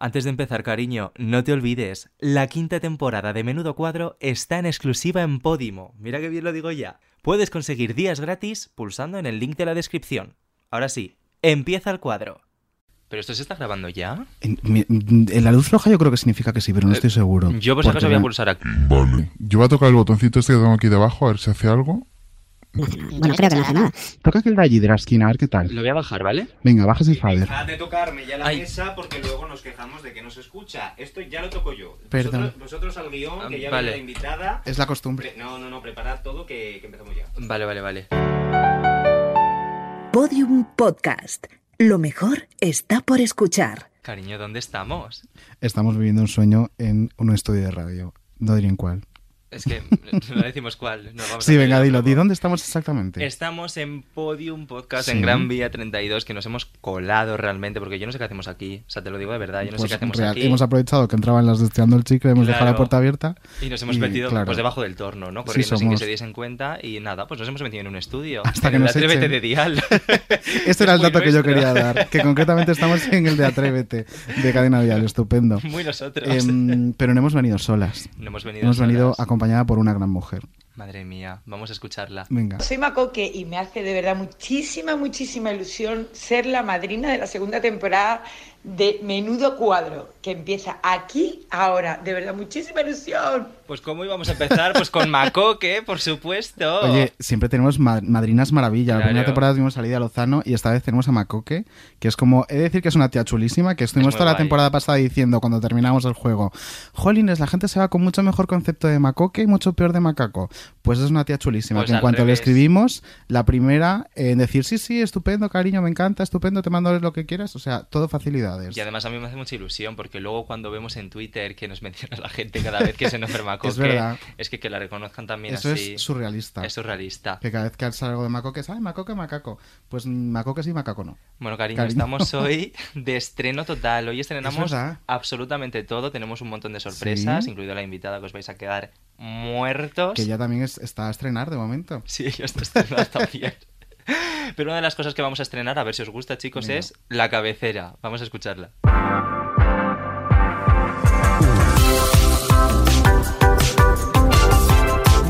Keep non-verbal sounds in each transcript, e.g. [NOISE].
Antes de empezar, cariño, no te olvides, la quinta temporada de Menudo Cuadro está en exclusiva en Podimo. Mira que bien lo digo ya. Puedes conseguir días gratis pulsando en el link de la descripción. Ahora sí, empieza el cuadro. ¿Pero esto se está grabando ya? En, la luz roja yo creo que significa que sí, pero no estoy seguro. Yo por si acaso voy a pulsar aquí. Vale. Yo voy a tocar el botoncito este que tengo aquí debajo, a ver si hace algo. Bueno, creo que no hace nada. Toca aquel de allí de la esquina, a ver qué tal. Lo voy a bajar, ¿vale? Venga, bajas el fader. Dejad de tocarme ya la Ay. mesa porque luego nos quejamos de que no se escucha. Esto ya lo toco yo. Perdón. Vosotros, vosotros al guion, que ya Vale. viene la invitada. Es la costumbre. Pre- No, no, no, preparad todo que, que empezamos ya. Vale, vale, vale. Podium Podcast. Lo mejor está por escuchar. Cariño, ¿dónde estamos? Estamos viviendo un sueño en un estudio de radio. No diré en cuál. Es que [LAUGHS] no decimos cuál. no vamos a Sí, hacer venga, dilo. ¿Di dónde estamos exactamente? Estamos en Podium Podcast Sí. en Gran Vía 32, que nos hemos colado realmente, porque yo no sé qué hacemos aquí. O sea, te lo digo de verdad, yo no sé Pues, qué hacemos real, aquí. Hemos aprovechado que entraban las de Estirando el chicle, hemos dejado la Claro. puerta abierta. Y nos hemos y, metido claro. pues debajo del torno, ¿no? Sí, Corriendo sin que somos. se diesen cuenta y nada, pues nos hemos metido en un estudio. Hasta en que el nos Atrévete echen. de Dial. [LAUGHS] Este era el dato que yo nuestro. quería dar. Que concretamente estamos en el de Atrévete, de Cadena Vial. Estupendo. [LAUGHS] Muy nosotros. Em, pero no hemos venido solas. no hemos venido Hemos venido solas. Acompañada por una gran mujer. Madre mía, vamos a escucharla. Venga. Soy Macoque y me hace de verdad muchísima, muchísima ilusión ser la madrina de la segunda temporada de Menudo Cuadro, que empieza aquí, ahora. De verdad, muchísima ilusión. Pues cómo íbamos a empezar, pues con Macoque, por supuesto. Oye, siempre tenemos ma- madrinas maravilla. La primera temporada tuvimos salida a Lozano y esta vez tenemos a Macoque, que es como, he de decir que es una tía chulísima, que estuvimos toda la temporada pasada diciendo cuando terminamos el juego, Jolines, la gente se va con mucho mejor concepto de Macoque y mucho peor de Macaco. Pues es una tía chulísima, Pues que en cuanto le escribimos, la primera en decir, sí, sí, estupendo, cariño, me encanta, estupendo, te mando lo que quieras, o sea, todo facilidades. Y además a mí me hace mucha ilusión porque luego cuando vemos en Twitter que nos [LAUGHS] menciona la gente cada vez que se nos enferma Macoque, [LAUGHS] Es verdad. es que que la reconozcan también Eso así. es surrealista. Es surrealista. Que cada vez que sale algo de Macoque es, ay, Macoque, Macaco. Pues Macoque sí, Macaco no. Bueno, cariño, Cariño. estamos [LAUGHS] hoy de estreno total. Hoy estrenamos absolutamente todo. Tenemos un montón de sorpresas, Sí. incluido la invitada que os vais a quedar muertos. Que ya también es- está a estrenar de momento. [LAUGHS] Sí, ya está estrenada también. [LAUGHS] Pero una de las cosas que vamos a estrenar, a ver si os gusta, chicos, es la cabecera. Vamos a escucharla.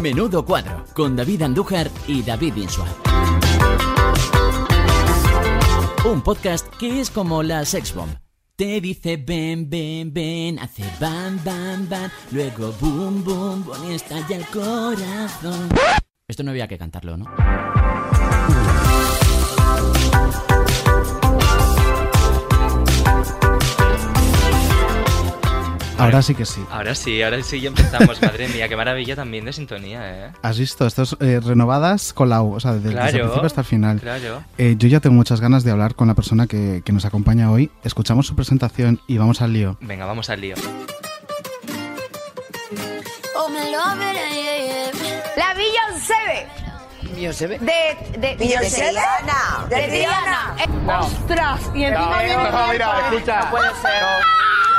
Menudo cuadro con David Andújar y David Insua. Un podcast que es como la sex bomb. Te dice ven, ven, ven, hace bam, bam, bam, luego boom, boom, boom y estalla el corazón. Esto no había que cantarlo, ¿no? Ahora sí que sí. Ahora sí, ahora sí ya empezamos. Madre mía, qué maravilla también de sintonía, ¿eh? ¿Has visto? Estos eh, renovadas con la U, o sea, desde, desde el principio hasta el final. Claro. Eh, yo ya tengo muchas ganas de hablar con la persona que, que nos acompaña hoy. Escuchamos su presentación y vamos al lío. Venga, vamos al lío. La Beyoncé. Beyoncé. De, de Beyoncé. De Rihanna. Eh, ¡Ostras! Y encima viene no, con mira, escucha. No puede ser.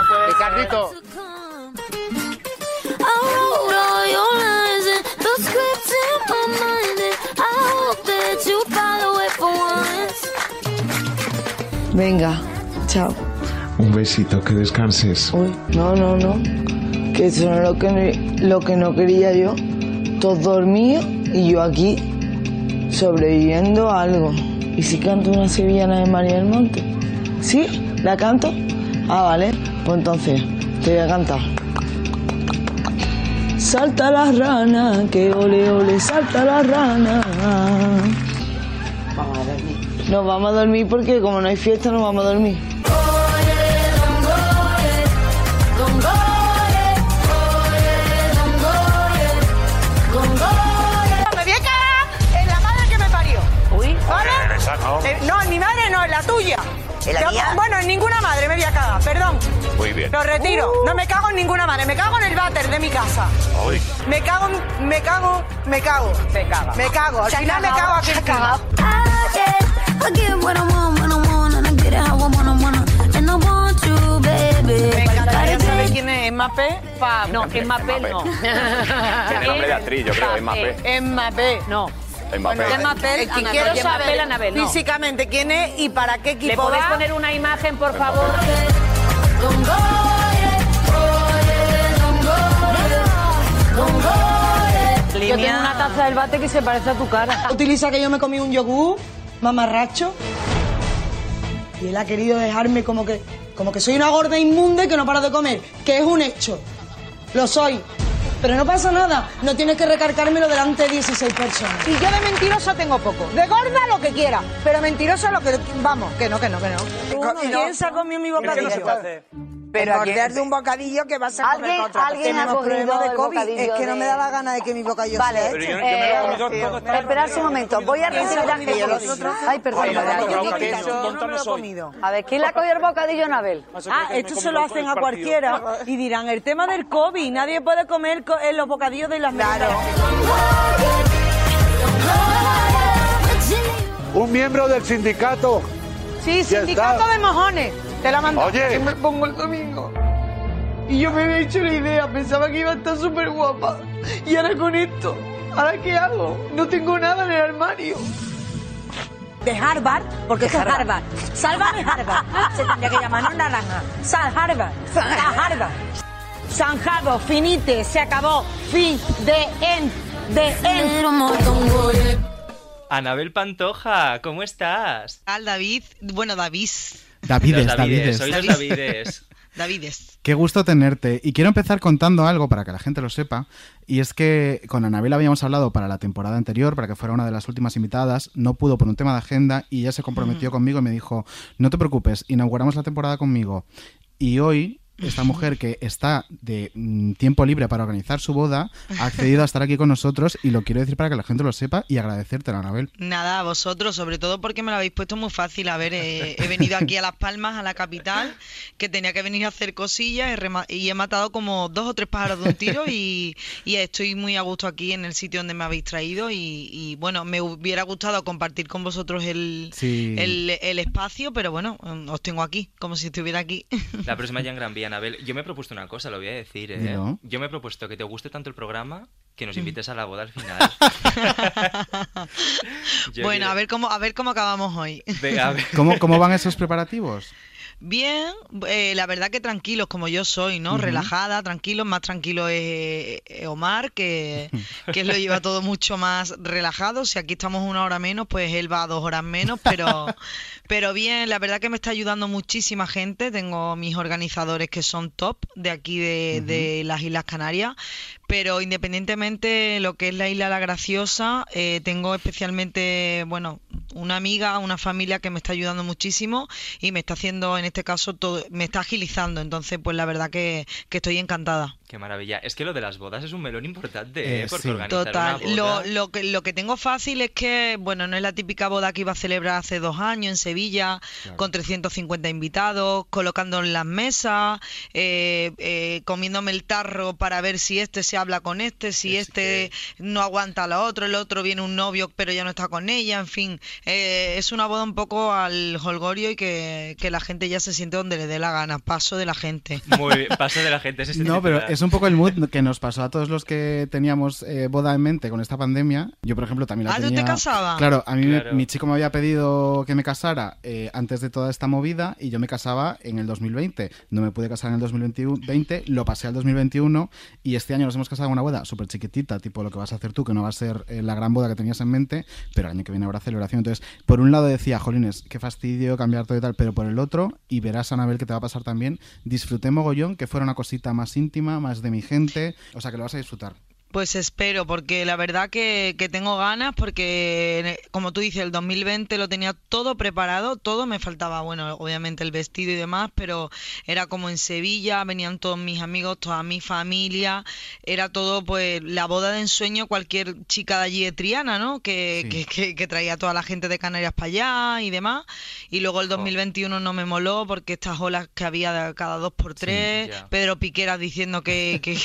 Ricardito. Venga, chao. Un besito, que descanses. Uy, no, no, no. Que eso no es lo que, no- lo que no quería yo. Todos dormidos y yo aquí sobreviviendo a algo. ¿Y si canto una sevillana de María del Monte? ¿Sí? ¿La canto? Ah, vale. Pues entonces, te voy a cantar. Salta la rana, que ole ole, salta la rana. Vamos a dormir. Nos vamos a dormir porque como no hay fiesta, nos vamos a dormir. Me voy a cagar en la madre que me parió. Uy, ¿Vale? esa no. Eh, no, en mi madre no, en la tuya. ¿En la Yo- mía? Bueno, en ninguna madre me voy a cagar, perdón. Muy bien. Lo retiro. No me cago en ninguna madre, me cago en el váter de mi casa. Me cago, en- me cago, me cago. Me cago. Me cago. Al final me cago aquí. encima. Me encantaría saber quién es Mbappé. Pa, No, Mbappé no. [LAUGHS] Tiene nombre de actriz, yo creo, Mbappé. Mbappé. No. Mbappé. Que quiero saber, Anabel, no. físicamente quién es y para qué ¿Le equipo podéis va. poner una imagen, por favor? Yo tengo una taza del bate que se parece a tu cara. [LAUGHS] Utiliza que yo me comí un yogur mamarracho y él ha querido dejarme como que, como que soy una gorda inmunda y que no paro de comer, que es un hecho. Lo soy. Pero no pasa nada. No tienes que recargármelo delante de 16 personas. Y yo de mentirosa tengo poco. De gorda lo que quiera. Pero mentirosa lo que... Vamos, que no, que no, que no. ¿Quién se ha comido mi bocadillo? Pero de un bocadillo que vas a comer ¿Alguien- con otra alguien ha cogido de COVID. bocadillo Es que no me da la gana de que mi bocadillo Vale, sea Pero yo- yo me lo he comido todo, está- Esperad un momento, voy a otro- Ay, perdón. Ay, perdón. yo no me lo he comido. A ver, ¿quién le ha cogido el bocadillo a Anabel? Ah, esto se lo hacen a cualquiera y dirán, el tema del COVID, nadie puede comer co- en los bocadillos de las claro. Un miembro del sindicato. Sí, sindicato de mojones. Te la mando. Oye. Que me pongo el domingo. Y yo me había hecho la idea, pensaba que iba a estar súper guapa. Y ahora con esto, ¿ahora qué hago? No tengo nada en el armario. De Harvard, porque es Harvard. Sálvame Harvard. Se tendría que llamar, no naranja. Sal Harvard. Sal Harvard. Zanjado, finite, se acabó. Fin, de en, de en. Anabel Pantoja, ¿cómo estás? Al David, bueno, David. Davides, Los Davides. Sois los Davides. [LAUGHS] Davides. Qué gusto tenerte. Y quiero empezar contando algo para que la gente lo sepa. Y es que con Anabel habíamos hablado para la temporada anterior, para que fuera una de las últimas invitadas. No pudo por un tema de agenda y ella se comprometió conmigo y me dijo, no te preocupes, inauguramos la temporada conmigo. Y hoy... Esta mujer que está de mm, tiempo libre para organizar su boda ha accedido a estar aquí con nosotros y lo quiero decir para que la gente lo sepa y agradecerte, Anabel. Nada, a vosotros, sobre todo porque me lo habéis puesto muy fácil. A ver, eh, he venido aquí a Las Palmas, a la capital, que tenía que venir a hacer cosillas y he matado como dos o tres pájaros de un tiro y, y estoy muy a gusto aquí en el sitio donde me habéis traído y, y, bueno, me hubiera gustado compartir con vosotros el, Sí. el, el espacio, pero bueno, mm, os tengo aquí, como si estuviera aquí. La próxima ya en Gran Vía, Anabel. Yo me he propuesto una cosa, lo voy a decir, ¿eh? Dilo. Yo me he propuesto que te guste tanto el programa que nos Mm. invites a la boda al final. [LAUGHS] [LAUGHS] Bueno, quiero- a ver cómo a ver cómo acabamos hoy. Venga, a [LAUGHS] ver. ¿Cómo, cómo van esos preparativos? Bien, eh, la verdad que tranquilos como yo soy, ¿no? Relajada, tranquilos, más tranquilo es Omar, que, [LAUGHS] que lo lleva todo mucho más relajado. Si aquí estamos una hora menos, pues él va dos horas menos, pero, [LAUGHS] pero bien, la verdad que me está ayudando muchísima gente. Tengo mis organizadores que son top de aquí de, de las Islas Canarias, pero independientemente lo que es la Isla La Graciosa, eh, tengo especialmente, bueno, una amiga, una familia que me está ayudando muchísimo y me está haciendo, en este caso, todo, me está agilizando. Entonces, pues la verdad que, que estoy encantada. Qué maravilla. Es que lo de las bodas es un melón importante, ¿eh? Eh, Porque sí. organizar Total. una Lo, boda... lo, que, lo que tengo fácil es que, bueno, no es la típica boda que iba a celebrar hace dos años en Sevilla, con 350 invitados, colocando en las mesas, eh, eh, comiéndome el tarro para ver si este se habla con este, si este no aguanta a la otro, el otro viene un novio pero ya no está con ella, en fin. eh, es una boda un poco al holgorio y que, que la gente ya se siente donde le dé la gana. Paso de la gente. Muy bien, paso de la gente. ese es No, pero titular. Es un poco el mood que nos pasó a todos los que teníamos eh, boda en mente con esta pandemia. Yo, por ejemplo, también la Ah, ¿tú te tenía... casabas? Claro, a mí me- Claro. mi chico me había pedido que me casara eh, antes de toda esta movida y yo me casaba en el 2020. No me pude casar en el 2020, lo pasé al 2021 y este año nos hemos casado en una boda súper chiquitita, tipo lo que vas a hacer tú, que no va a ser eh, la gran boda que tenías en mente, pero el año que viene habrá celebración. Entonces, por un lado decía, jolines, qué fastidio cambiar todo y tal, pero por el otro, y verás, Anabel, que te va a pasar también, disfruté mogollón, que fuera una cosita más íntima, más de mi gente, o sea, que lo vas a disfrutar. Pues espero, porque la verdad que, que tengo ganas, porque como tú dices, el 2020 lo tenía todo preparado, todo me faltaba, bueno, obviamente el vestido y demás, pero era como en Sevilla, venían todos mis amigos, toda mi familia, era todo pues la boda de ensueño, cualquier chica de allí de Triana, ¿no? Que, Sí. que, que- que traía a toda la gente de Canarias para allá y demás, y luego el 2021 no me moló porque estas olas que había de cada dos por tres. Pedro Piqueras diciendo que, que,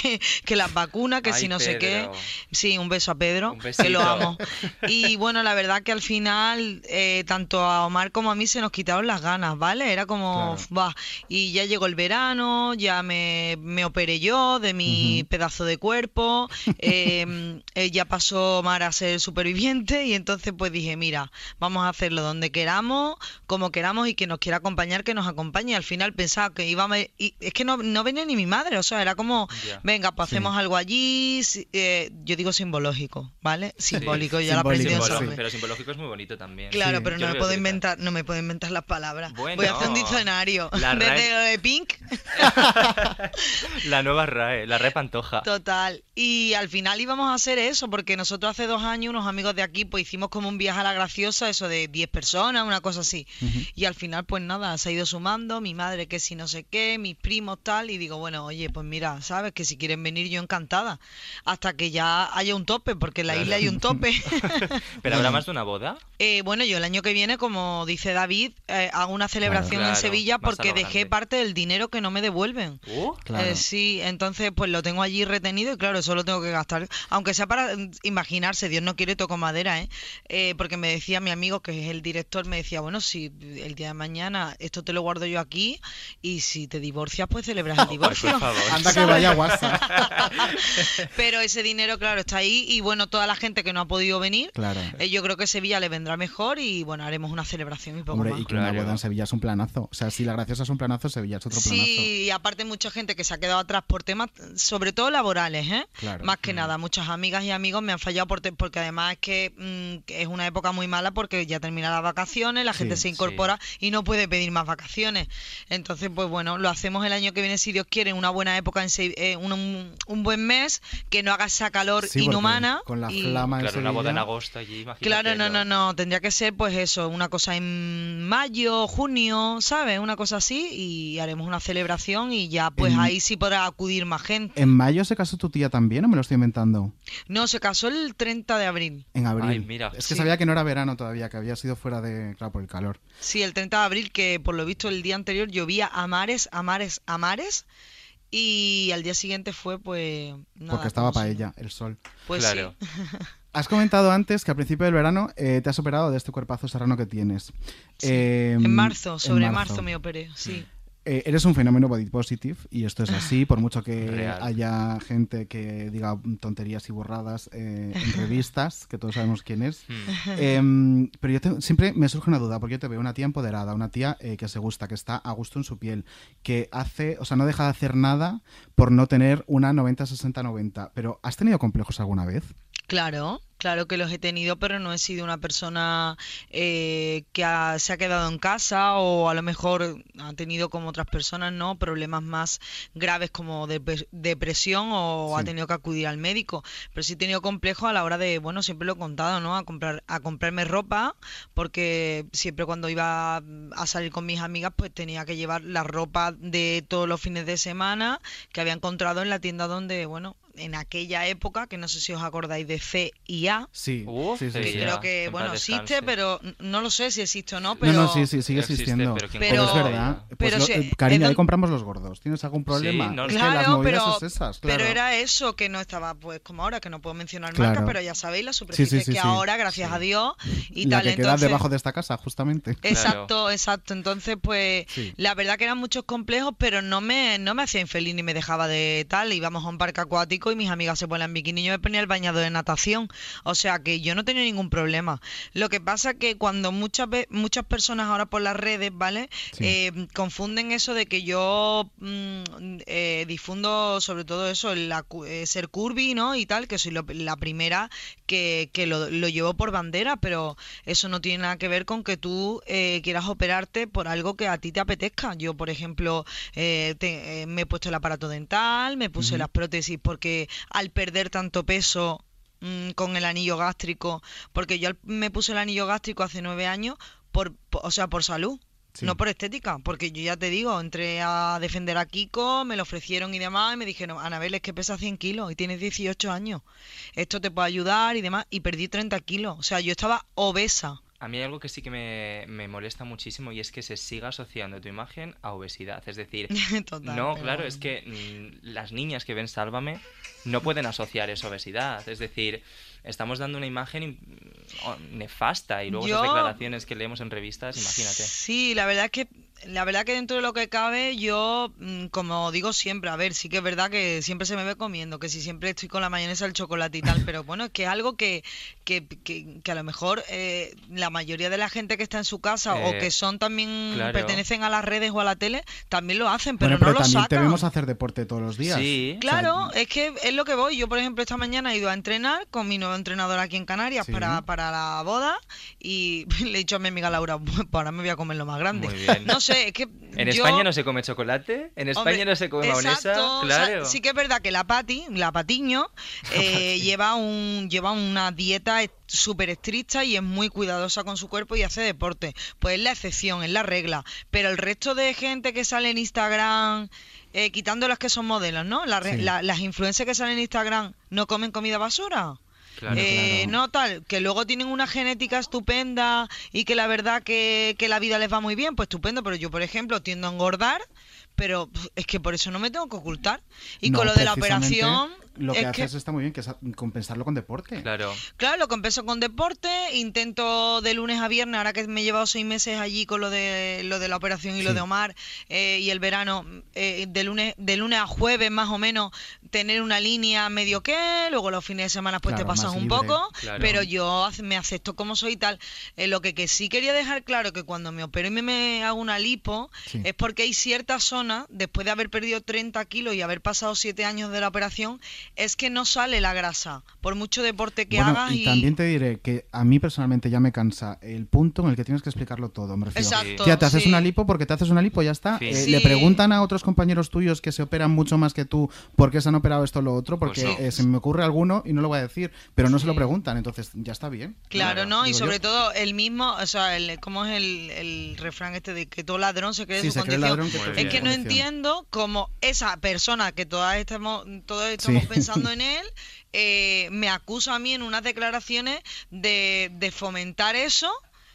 que las vacunas, que Ay, si no sé qué. Sí, un beso a Pedro, que lo amo. [LAUGHS] Y bueno, la verdad que al final, eh, tanto a Omar como a mí se nos quitaron las ganas, ¿vale? Era como, va. Y ya llegó el verano, ya me, me operé yo de mi pedazo de cuerpo, eh, [LAUGHS] eh, ya pasó Omar a ser superviviente y entonces pues dije, mira, vamos a hacerlo donde queramos, como queramos y que nos quiera acompañar, que nos acompañe. Al final pensaba que íbamos, y es que no, no venía ni mi madre, o sea, era como, venga, pues Sí. hacemos algo allí, eh, yo digo simbológico, ¿vale? Simbólico, ya lo aprendí en Simbólico, Sabe. Pero simbológico es muy bonito también. Claro, pero Yo no me puedo inventar, no me puedo inventar las palabras. Bueno. Voy a hacer un diccionario. La RAE- Desde lo de Pink [LAUGHS] La nueva RAE, la RAE Pantoja. Total. Y al final íbamos a hacer eso, porque nosotros hace dos años, unos amigos de aquí, pues hicimos como un viaje a la graciosa, eso de 10 personas, una cosa así. Y al final, pues nada, se ha ido sumando, mi madre que si no sé qué, mis primos tal, y digo, bueno, oye, pues mira, sabes que si quieren venir yo encantada, hasta que ya haya un tope, porque en la Claro. isla hay un tope. [LAUGHS] ¿Pero habrá más de una boda? Eh, bueno, yo el año que viene, como dice David, eh, hago una celebración Claro, en Sevilla porque dejé parte del dinero que no me devuelven. Uh, Claro. Eh, sí, entonces pues lo tengo allí retenido y claro, eso lo tengo que gastar. Aunque sea para mm, imaginarse, Dios no quiere toco madera, ¿eh? Eh, Porque me decía mi amigo, que es el director, me decía, bueno, si el día de mañana esto te lo guardo yo aquí y si te divorcias, pues celebras el [LAUGHS] divorcio. por favor. Anda que vaya guasa. [LAUGHS] Pero ese dinero, claro, está ahí y bueno, toda la gente que no ha podido venir, Claro. eh, yo creo que Sevilla le vendrá mejor y bueno, haremos una celebración y poco Hombre, más. y que una Claro. boda en Sevilla es un planazo. O sea, si la graciosa es un planazo, Sevilla es otro planazo. Sí, y aparte mucha gente que se ha quedado atrás por temas, sobre todo laborales, ¿eh? Claro. Más que nada, muchas amigas y amigos me han fallado por porque además es que, mm, que es una época muy mala porque ya terminan las vacaciones, la gente Sí, se incorpora y no puede pedir más vacaciones. Entonces, pues bueno, lo hacemos el año que viene si Dios quiere, una buena época, en Se- eh, un, un- un buen mes, que no haga esa calor Sí, inhumana. Con la y- flama en Claro, una boda en agosto allí, imagínate. Claro, no, no, no, tendría que ser pues eso, una cosa en mayo, junio, ¿sabes? Una cosa así y haremos una celebración y ya pues En- ahí sí podrá acudir más gente. ¿En mayo se casó tu tía también o me lo estoy inventando? No, se casó el 30 de abril. En abril. Ay, mira. Es que Sí. sabía que no era verano todavía, que había sido fuera de. Claro, por el calor. Sí, el 30 de abril que por lo visto el día anterior llovía a mares, a mares, a mares y al día siguiente fue pues... nada, porque estaba como para ella, el sol. Pues Claro. sí. [LAUGHS] Has comentado antes que a principio del verano eh, te has operado de este cuerpazo serrano que tienes. Eh, En marzo, en sobre marzo. me operé, sí. Eh, eres un fenómeno body positive y esto es así, por mucho que Real. haya gente que diga tonterías y borradas eh, en [LAUGHS] revistas, que todos sabemos quién es. Hmm. Em, pero yo te- siempre me surge una duda, porque yo te veo una tía empoderada, una tía eh, que se gusta, que está a gusto en su piel, que hace, o sea, no deja de hacer nada por no tener una 90-60-90. Pero ¿has tenido complejos alguna vez? Claro, claro que los he tenido, pero no he sido una persona eh, que ha- se ha quedado en casa o a lo mejor ha tenido como otras personas, ¿no? Problemas más graves como dep- depresión o ha tenido que acudir al médico. Pero sí he tenido complejos a la hora de, bueno, siempre lo he contado, ¿no? A comprar, a comprarme ropa, porque siempre cuando iba a salir con mis amigas, pues tenía que llevar la ropa de todos los fines de semana que había encontrado en la tienda donde, bueno, en aquella época, que no sé si os acordáis de C y A, Sí, Uh, sí, sí, sí, sí. ya. creo que, en bueno, existe, descanse. pero no lo sé si existe o no, No, pero... no, sí, sí, sigue Existe, existiendo. pero ¿quién Pero- es verdad. Pues pero lo- si- eh, cariño, es ahí compramos los gordos. ¿Tienes algún problema? no, que Claro, las movidas pero, es esas, pero claro. era eso, que no estaba pues como ahora, que no puedo mencionar Claro. marcas, pero ya sabéis sí, sí, que sí. ahora, gracias a Dios, y la tal. que queda entonces, debajo de esta casa, justamente. Exacto, exacto. Entonces, pues, Sí. la verdad que eran muchos complejos, pero no me, no me hacía infeliz ni me dejaba de tal. Íbamos a un parque acuático y mis amigas se ponían bikini y yo me ponía el bañador de natación. O sea que yo no tenía ningún problema. Lo que pasa que cuando muchas muchas personas ahora por las redes, ¿vale? Sí. Eh, confunden eso de que yo mm, eh, difundo sobre todo eso, la eh, ser curvy, ¿no? Y tal, que soy lo- la primera que, que lo, lo llevo por bandera, pero eso no tiene nada que ver con que tú eh, quieras operarte por algo que a ti te apetezca. Yo, por ejemplo, eh, te- me he puesto el aparato dental, me puse las prótesis porque al perder tanto peso mm, con el anillo gástrico, porque yo me puse el anillo gástrico hace nueve años, por, po- o sea, por salud. Sí. No por estética, porque yo ya te digo, entré a defender a Kiko, me lo ofrecieron y demás, y me dijeron, Anabel, es que pesa 100 kilos y tienes 18 años, esto te puede ayudar y demás, y perdí 30 kilos, o sea, yo estaba obesa. A mí hay algo que sí que me, me molesta muchísimo y es que se siga asociando tu imagen a obesidad. Es decir, [LAUGHS] Total, no, claro, bueno. es que las niñas que ven Sálvame no pueden asociar eso a obesidad. Es decir, estamos dando una imagen im- nefasta y luego Yo- esas declaraciones que leemos en revistas, imagínate. Sí, la verdad es que la verdad que dentro de lo que cabe, yo, mm, como digo siempre, a ver, sí que es verdad que siempre se me ve comiendo, que si siempre estoy con la mayonesa, el chocolate y tal, [LAUGHS] pero bueno, es que es algo que, que, que, que a lo mejor eh, la mayoría de la gente que está en su casa o Eh, que son también, claro. pertenecen a las redes o a la tele, también lo hacen, pero Bueno, pero no lo también sacan. debemos hacer deporte todos los días. Sí. Claro, es que es lo que voy. Yo, por ejemplo, esta mañana he ido a entrenar con mi nuevo entrenador aquí en Canarias Sí. para, para la boda y [LAUGHS] le he dicho a mi amiga Laura, "Pues ahora me voy a comer lo más grande. Muy bien. No sé, es que [LAUGHS] ¿En yo- España no se come chocolate? ¿En España Hombre, no se come o sea, Claro. sí que es verdad que la Pati, la Patiño, [LAUGHS] eh, lleva un lleva una dieta súper estricta y es muy cuidadosa con su cuerpo y hace deporte. Pues es la excepción, es la regla. Pero el resto de gente que sale en Instagram, eh, quitando las que son modelos, ¿no? La Sí. la- las influencers que salen en Instagram no comen comida basura. Claro. Eh, No tal, que luego tienen una genética estupenda y que la verdad que, que la vida les va muy bien, pues estupendo, pero yo por ejemplo tiendo a engordar, pero es que por eso no me tengo que ocultar. Y No, con lo de la operación, Lo que es que- haces está muy bien, que es compensarlo con deporte. Claro. Claro, lo compenso con deporte, intento de lunes a viernes, ahora que me he llevado seis meses allí con lo de lo de la operación y lo de Omar eh, y el verano, eh, de lunes de lunes a jueves más o menos, tener una línea medio que, luego los fines de semana pues Claro, te pasas un poco, Claro. pero yo me acepto como soy y tal. Eh, lo que, que sí quería dejar claro que cuando me opero y me, me hago una lipo, Sí. es porque hay ciertas zonas, después de haber perdido 30 kilos y haber pasado 7 años de la operación, es que no sale la grasa, por mucho deporte que Bueno, hagas y, también te diré que a mí personalmente ya me cansa el punto en el que tienes que explicarlo todo. Me refiero. Exacto, Tía, te haces sí. una lipo porque te haces una lipo, ya está. Sí. Eh, Sí. Le preguntan a otros compañeros tuyos que se operan mucho más que tú por qué se han operado esto o lo otro, porque Pues sí. eh, se me ocurre alguno y no lo voy a decir, pero no se lo preguntan, entonces ya está bien. Claro, Claro, ¿no? Y sobre yo. todo el mismo, o sea, el, ¿cómo es el, el refrán este de que todo ladrón se cree Sí, su se cree condición? ladrón que te- bien. Es que no entiendo cómo esa persona que todas estamos, todos estamos Sí. Pensando [LAUGHS] en él, eh, me acusa a mí en unas declaraciones de, de fomentar eso.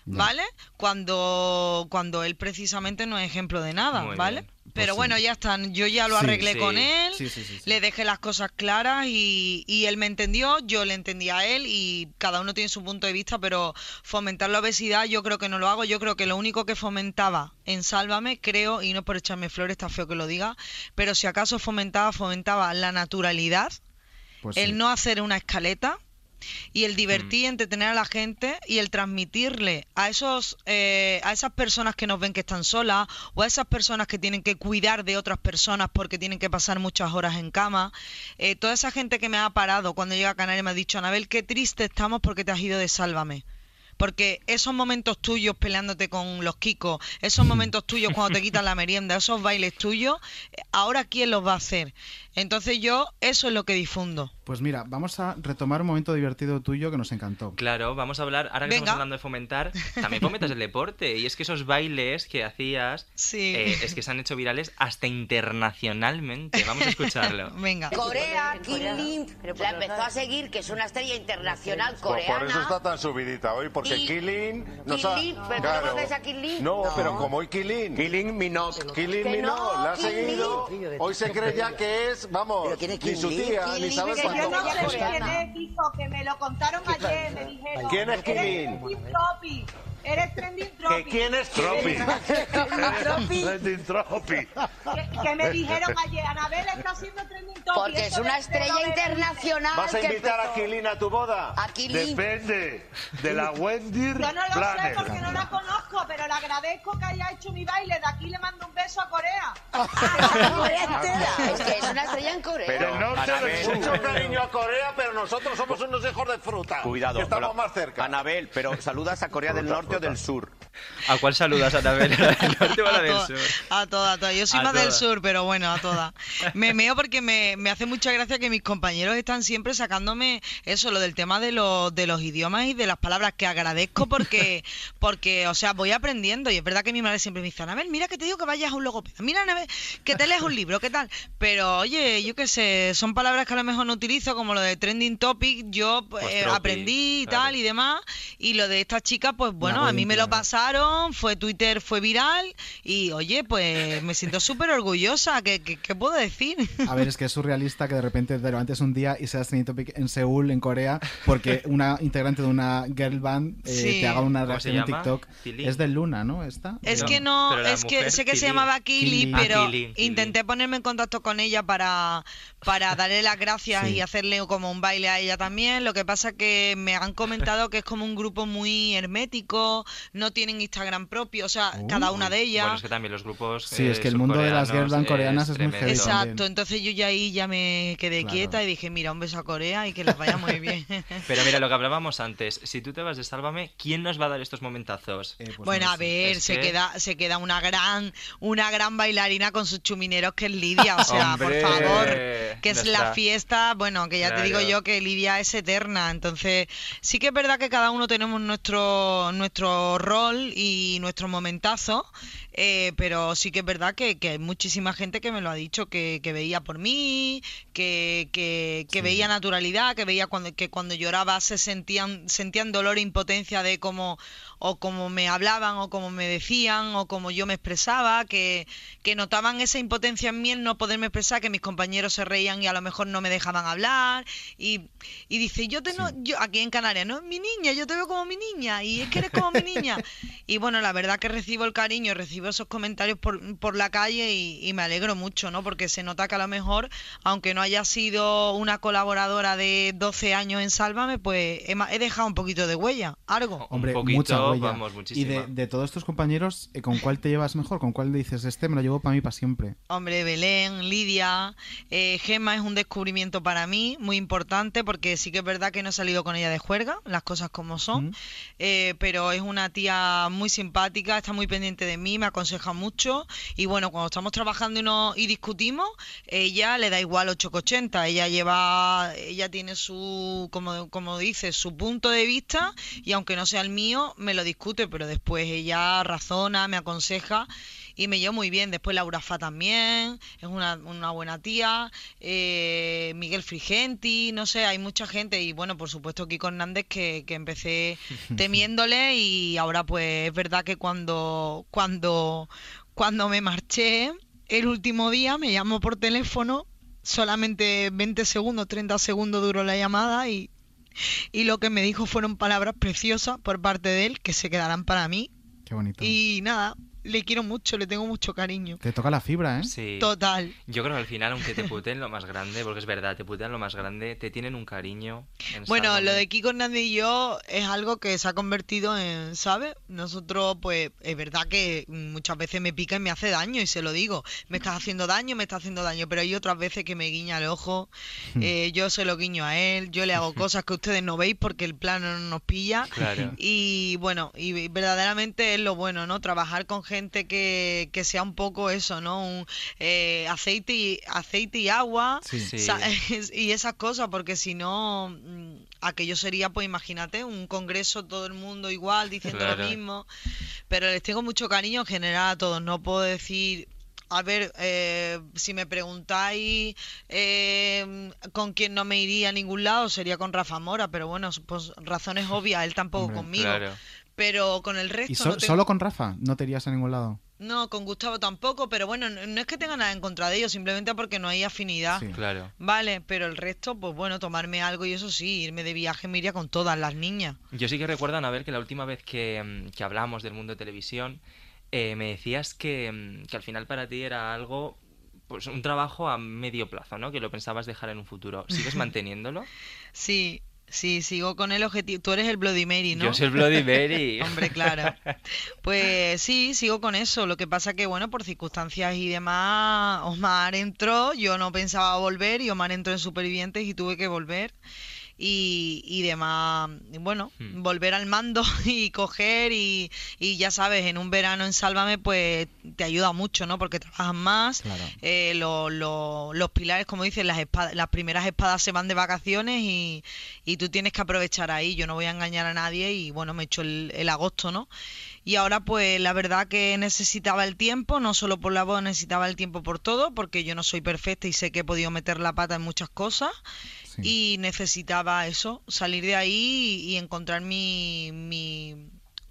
¿vale? Cuando, cuando él precisamente no es ejemplo de nada, Muy ¿vale? bien. Pero bueno, ya están. Yo ya lo Sí, arreglé sí. con él, Sí, le dejé las cosas claras y, y él me entendió, yo le entendí a él y cada uno tiene su punto de vista, pero fomentar la obesidad yo creo que no lo hago. Yo creo que lo único que fomentaba en Sálvame, creo, y no por echarme flores, está feo que lo diga, pero si acaso fomentaba, fomentaba la naturalidad, Pues el no hacer una escaleta y el divertir, Mm. entretener a la gente y el transmitirle a esos eh, a esas personas que nos ven que están solas o a esas personas que tienen que cuidar de otras personas porque tienen que pasar muchas horas en cama eh, toda esa gente que me ha parado cuando llega a Canarias me ha dicho Anabel qué triste estamos porque te has ido de Sálvame porque esos momentos tuyos peleándote con los kikos, esos [LAUGHS] momentos tuyos cuando te quitan la merienda, esos bailes tuyos, eh, ahora quién los va a hacer. Entonces yo eso es lo que difundo. Pues mira, vamos a retomar un momento divertido tuyo que nos encantó. Claro, vamos a hablar, ahora que estamos Venga. hablando de fomentar, también fomentas el deporte. Y es que esos bailes que hacías, Sí. eh, es que se han hecho virales hasta internacionalmente. Vamos a escucharlo. [LAUGHS] Venga. Corea, Kim Lim la empezó a seguir, que es una estrella internacional coreana. por eso está tan subidita hoy, porque Y- Kilin nos ha... ¿pero Claro. no conoces a Kilin? No, No. pero como hoy Kilin. Kilin Minok. Kilin Que Minok, no, la ha seguido. Hoy se cree ya que es, vamos, quién es ni su tía, ni cuánto. yo no sé quién ¿Quién es, hijo? Que me lo contaron ayer, me dijeron. ¿Quién es? Eres trending topic. Eres trending ¿Que topic. quién es Kilin? Trending topic. Que, que me dijeron ayer, Anabel está haciendo trending topic. Porque es una estrella internacional. ¿Vas a invitar a. Kilin a tu boda? A. Depende de la Wendy Yo no lo Planner. sé porque no la conozco, pero le agradezco que haya hecho mi baile. De aquí le mando un beso a Corea. [LAUGHS] Es que es una estrella en Corea. Pero norte Anabel, mucho cariño a Corea, pero nosotros somos unos hijos de fruta. Cuidado, estamos pero- más cerca. Anabel, pero saludas a Corea del Norte del Sur. ¿A cuál saludas? ¿A [LAUGHS] la del norte o a la A del toda- sur? A todas, a todas. Yo soy A más del sur, pero bueno, a todas. Me meo porque me, me hace mucha gracia que mis compañeros están siempre sacándome eso, lo del tema de los, de los idiomas y de las palabras que agradezco porque, [LAUGHS] porque, o sea, voy aprendiendo. Y es verdad que mi madre siempre me dice, Anabel, mira que te digo que vayas a un logopeda. Mira, Anabel, que te leas un libro, ¿qué tal? Pero, oye, yo qué sé, son palabras que a lo mejor no utilizo, como lo de trending topic, yo pues, Pues eh, tropi, aprendí y claro. tal y demás. Y lo de esta chica, pues bueno, a mí me lo pasaron comentaron, fue Twitter, fue viral y oye, pues me siento súper orgullosa. ¿Qué, qué, qué puedo decir? A ver, es que es surrealista que de repente te levantes un día y seas trending topic en Seúl, en Corea, porque una integrante de una girl band eh, Sí. te haga una ¿Cómo se reacción en? TikTok. Es de Luna, ¿no? ¿Esta? Es No, que no, es que sé que se llamaba Kili, pero Ah, intenté ponerme en contacto con ella para, para darle las gracias Sí. y hacerle como un baile a ella también. Lo que pasa que me han comentado que es como un grupo muy hermético, no tienen Instagram propio, o sea, Uh. cada una de ellas. Bueno, es que también los grupos. Sí, eh, es que el mundo de las girl band surcoreanos coreanas es muy heavy. Exacto, también. entonces yo ya ahí ya me quedé Claro. quieta y dije, mira, un beso a Corea y que les vaya muy bien. [LAUGHS] Pero mira, lo que hablábamos antes, si tú te vas de Sálvame, ¿quién nos va a dar estos momentazos? Eh, pues bueno, no a ver, Es se que- queda se queda una gran una gran bailarina con sus chumineros que es Lidia, o sea, Hombre, por favor, que es la fiesta, bueno, que ya te digo yo que Lidia es eterna, entonces sí que es verdad que cada uno tenemos nuestro nuestro rol y nuestro momentazo, eh, pero sí que es verdad que, que hay muchísima gente que me lo ha dicho que, que veía por mí, que, que, que Sí. veía naturalidad, que veía cuando, que cuando lloraba se sentían, sentían dolor e impotencia de cómo o cómo me hablaban o cómo me decían o cómo yo me expresaba, que, que notaban esa impotencia en mí en no poderme expresar, que mis compañeros se reían y a lo mejor no me dejaban hablar y, y dice, yo te no, yo aquí en Canarias, no, mi niña, yo te veo como mi niña y es que eres como mi niña. Y bueno, la verdad que recibo el cariño, recibo esos comentarios por, por la calle y, y me alegro mucho, ¿no? Porque se nota que a lo mejor, aunque no haya sido una colaboradora de 12 años en Sálvame, pues he, dejado un poquito de huella, algo. Hombre, un poquito, mucha huella. vamos, y de, de todos tus compañeros, eh, ¿con cuál te llevas mejor? ¿Con cuál dices, este me lo llevo para mí para siempre? Hombre, Belén, Lidia, eh, Gemma es un descubrimiento para mí muy importante porque sí que es verdad que no he salido con ella de juerga, las cosas como son, Mm. eh, pero es una tía muy simpática, está muy pendiente de mí, me aconseja mucho y bueno, cuando estamos trabajando y, no, y discutimos, ella le da igual 880, ella lleva, ella tiene su, como, como dice, su punto de vista y aunque no sea el mío, me lo discute, pero después ella razona, me aconseja y me llevo muy bien. Después Laura Fa también, es una, una buena tía. eh, Miguel Frigenti, no sé, hay mucha gente. Y bueno, por supuesto Kiko Hernández que, que empecé [LAUGHS] temiéndole y ahora pues es verdad que cuando, cuando, cuando me marché el último día me llamó por teléfono, solamente 20 segundos, 30 segundos duró la llamada y, y lo que me dijo fueron palabras preciosas por parte de él que se quedarán para mí. Qué bonito. Y nada, le quiero mucho, le tengo mucho cariño. Te toca la fibra, ¿eh? Sí. Total. Yo creo que al final, aunque te [LAUGHS] puteen lo más grande, porque es verdad, te putean lo más grande, te tienen un cariño. en Bueno, Sálvame. lo de Kiko Hernández y yo es algo que se ha convertido en, ¿sabes? Nosotros, pues, es verdad que muchas veces me pica y me hace daño, y se lo digo. Me estás haciendo daño, me estás haciendo daño, pero hay otras veces que me guiña el ojo, eh, yo se lo guiño a él, yo le hago [LAUGHS] cosas que ustedes no veis porque el plano no nos pilla. Claro. Y bueno, y verdaderamente es lo bueno, ¿no? Trabajar con gente que, que sea un poco eso, ¿no? Un, eh, aceite, y, aceite y agua Sí. Sí. [LAUGHS] sa- y esas cosas, porque si no, mm, aquello sería, pues imagínate, un congreso, todo el mundo igual, diciendo Claro. lo mismo. Pero les tengo mucho cariño en general a todos, no puedo decir... A ver, eh, si me preguntáis eh, con quién no me iría a ningún lado, sería con Rafa Mora, pero bueno, pues razones obvias, él tampoco Hombre, conmigo. Claro. Pero con el resto ¿Y so- no tengo- solo con Rafa? ¿No te irías a ningún lado? No, con Gustavo tampoco, pero bueno, no, no es que tenga nada en contra de ellos, simplemente porque no hay afinidad. Sí. Claro. Vale, pero el resto, pues bueno, tomarme algo y eso sí, irme de viaje me iría con todas las niñas. Yo sí que recuerdo, Anabel, que la última vez que, mm, que hablamos del mundo de televisión, eh, me decías que, mm, que al final para ti era algo, pues un trabajo a medio plazo, ¿no? Que lo pensabas dejar en un futuro. ¿Sigues [LAUGHS] manteniéndolo? Sí, sí, sigo con el objetivo. Tú eres el Bloody Mary, ¿no? Yo soy el Bloody Mary. [LAUGHS] Hombre, claro. [LAUGHS] Pues sí, sigo con eso. Lo que pasa que, bueno, por circunstancias y demás, Omar entró, yo no pensaba volver y Omar entró en Supervivientes y tuve que volver. Y, y demás, bueno, Hmm. volver al mando [LAUGHS] y coger y, y ya sabes, en un verano en Sálvame pues te ayuda mucho, ¿no? Porque trabajas más, Claro. eh, lo- lo- los pilares, como dicen, las, espadas, las primeras espadas se van de vacaciones y, y tú tienes que aprovechar ahí. Yo no voy a engañar a nadie y bueno, me he hecho el, el agosto, ¿no? Y ahora pues la verdad que necesitaba el tiempo, no solo por la voz, necesitaba el tiempo por todo, porque yo no soy perfecta y sé que he podido meter la pata en muchas cosas. Sí. Y necesitaba eso, salir de ahí y, y encontrar mi, mi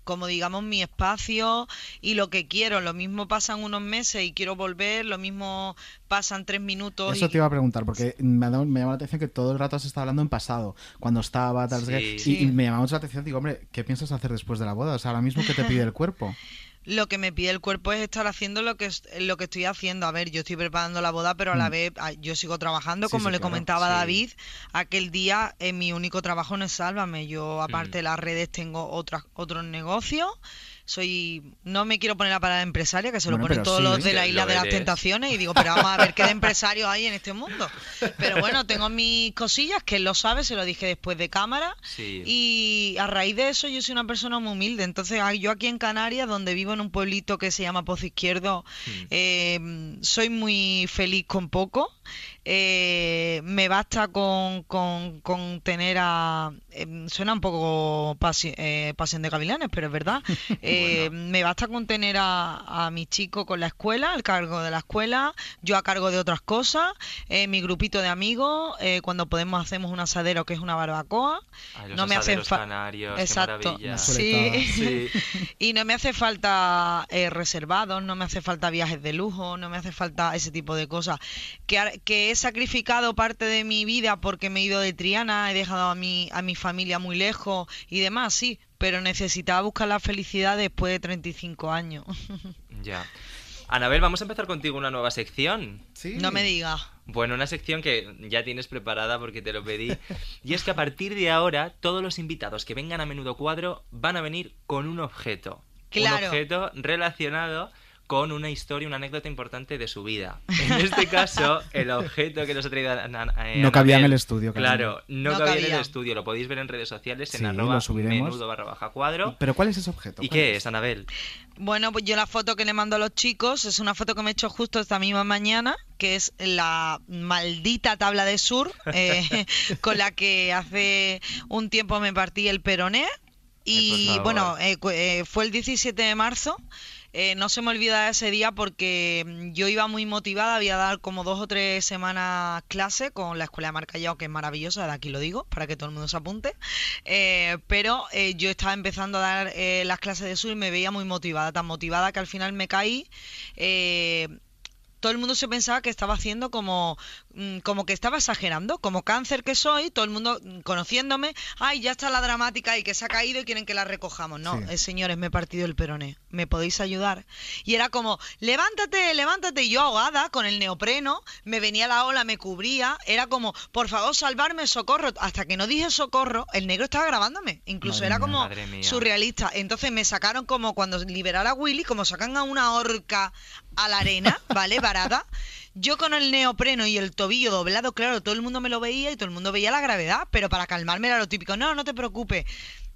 como digamos mi espacio y lo que quiero. Lo mismo pasan unos meses y quiero volver, lo mismo pasan tres minutos. Eso y... te iba a preguntar, porque me, ha dado- me llama la atención que todo el rato se está hablando en pasado, cuando estaba, tal, Sí. y- Sí. y, me llama mucho la atención, digo, hombre, ¿qué piensas hacer después de la boda? O sea, ahora mismo, ¿qué te pide el cuerpo? Lo que me pide el cuerpo es estar haciendo lo que lo que estoy haciendo. A ver, yo estoy preparando la boda, pero a la Mm. vez yo sigo trabajando, como sí, le claro, comentaba sí. David. Aquel día eh, mi único trabajo no es Sálvame. Yo aparte de las redes tengo otras otros negocios. Soy no me quiero poner la palabra empresaria, que se lo Bueno, ponen todos sí. los de la isla de las tentaciones y digo, pero vamos a ver qué de empresarios hay en este mundo. Pero bueno, tengo mis cosillas que él lo sabe, se lo dije después de cámara. Sí. Y a raíz de eso yo soy una persona muy humilde. Entonces yo aquí en Canarias, donde vivo en un pueblito que se llama Pozo Izquierdo, eh, soy muy feliz con poco. Eh, me basta con, con- con tener a... eh, suena un poco pasi- eh, pasión de gavilanes, pero es verdad. [LAUGHS] Eh, Me basta con tener a, a mi chico con la escuela, al cargo de la escuela, yo a cargo de otras cosas, eh, mi grupito de amigos, cuando podemos hacemos un asadero que es una barbacoa. Ay, los no me hace asaderos fa- canarios, qué Exacto. Sí. Sí. [LAUGHS] y no me hace falta reservados, no me hace falta viajes de lujo, no me hace falta ese tipo de cosas. Que, que he sacrificado parte de mi vida porque me he ido de Triana, he dejado a mi, a mi familia muy lejos y demás, sí, pero necesitaba buscar la felicidad después de 35 años. [LAUGHS] Ya. Anabel, vamos a empezar contigo una nueva sección. No me digas. Bueno, una sección que ya tienes preparada porque te lo pedí. Y es que a partir de ahora, todos los invitados que vengan a menudo cuadro van a venir con un objeto. Claro. Un objeto relacionado con una historia, una anécdota importante de su vida. En este caso, el objeto que nos ha traído eh, No cabía en el estudio. Claro, no, No cabía, en cabía. el estudio. Lo podéis ver en redes sociales en Sí, arroba lo subiremos. menudo barra baja cuadro. ¿Pero cuál es ese objeto? ¿Y ¿Cuál qué es, Anabel? Bueno, pues yo la foto que le mando a los chicos es una foto que me he hecho justo esta misma mañana, que es la maldita tabla de sur eh, [LAUGHS] con la que hace un tiempo me partí el peroné. Y bueno, eh, cu- eh, fue el 17 de marzo. Eh, no se me olvida ese día porque mm, yo iba muy motivada, había dado como dos o tres semanas clase con la escuela de Marcallao, que es maravillosa, de aquí lo digo, para que todo el mundo se apunte. Eh, pero eh, yo estaba empezando a dar las clases de sur y me veía muy motivada, tan motivada que al final me caí. todo el mundo se pensaba que estaba haciendo como, como que estaba exagerando, como cáncer que soy, todo el mundo mm, conociéndome, ay, ya está la dramática y que se ha caído y quieren que la recojamos. No, Sí. eh, señores, me he partido el peroné, ¿me podéis ayudar? Y era como, levántate, levántate, y yo ahogada con el neopreno, me venía la ola, me cubría, era como, por favor, salvarme, socorro. Hasta que no dije socorro, el negro estaba grabándome, incluso Madre era como surrealista. Entonces me sacaron como cuando liberara a Willy, como sacan a una horca a la arena, [LAUGHS] ¿vale? Varada. Yo con el neopreno y el tobillo doblado, claro, todo el mundo me lo veía y todo el mundo veía la gravedad, pero para calmarme era lo típico, no, no te preocupes,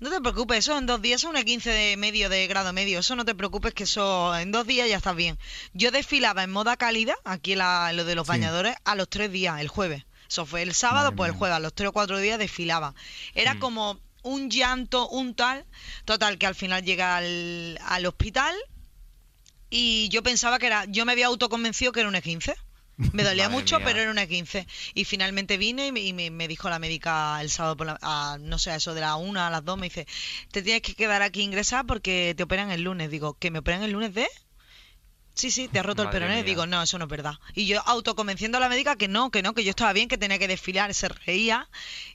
no te preocupes, eso en dos días, eso es una 15 de medio de grado medio, eso no te preocupes que eso en dos días ya estás bien. Yo desfilaba en moda cálida, aquí la- lo de los Sí. bañadores, a los tres días, el jueves. Eso fue el sábado, Madre pues el jueves, a los tres o cuatro días desfilaba. Era Mm. como un llanto, un tal, total, que al final llega al, al hospital y yo pensaba que era, yo me había autoconvencido que era un E15. [LAUGHS] Me dolía Madre mucho, mía. pero era un E15. Y finalmente vine y me, y me- dijo la médica el sábado por la, a, no sé, a eso de la una a las dos, me dice, te tienes que quedar aquí ingresada porque te operan el lunes. Digo, ¿que me operan el lunes de? Sí, sí, te has roto Madre el peroné. mía. Digo, no, eso no es verdad. Y yo autoconvenciendo a la médica que no, que no, que yo estaba bien, que tenía que desfilar, se reía.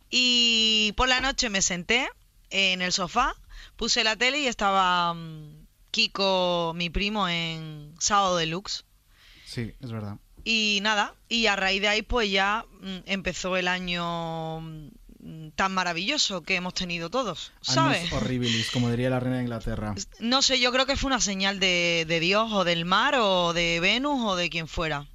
Y por la noche me senté en el sofá, puse la tele y estaba mm, Kiko, mi primo, en Sábado Deluxe. Sí, es verdad. Y nada, y a raíz de ahí pues ya mm, empezó el año mm, tan maravilloso que hemos tenido todos, ¿sabes? Horribilis, como diría la reina de Inglaterra. No sé, yo creo que fue una señal de, de Dios o del mar o de Venus o de quien fuera.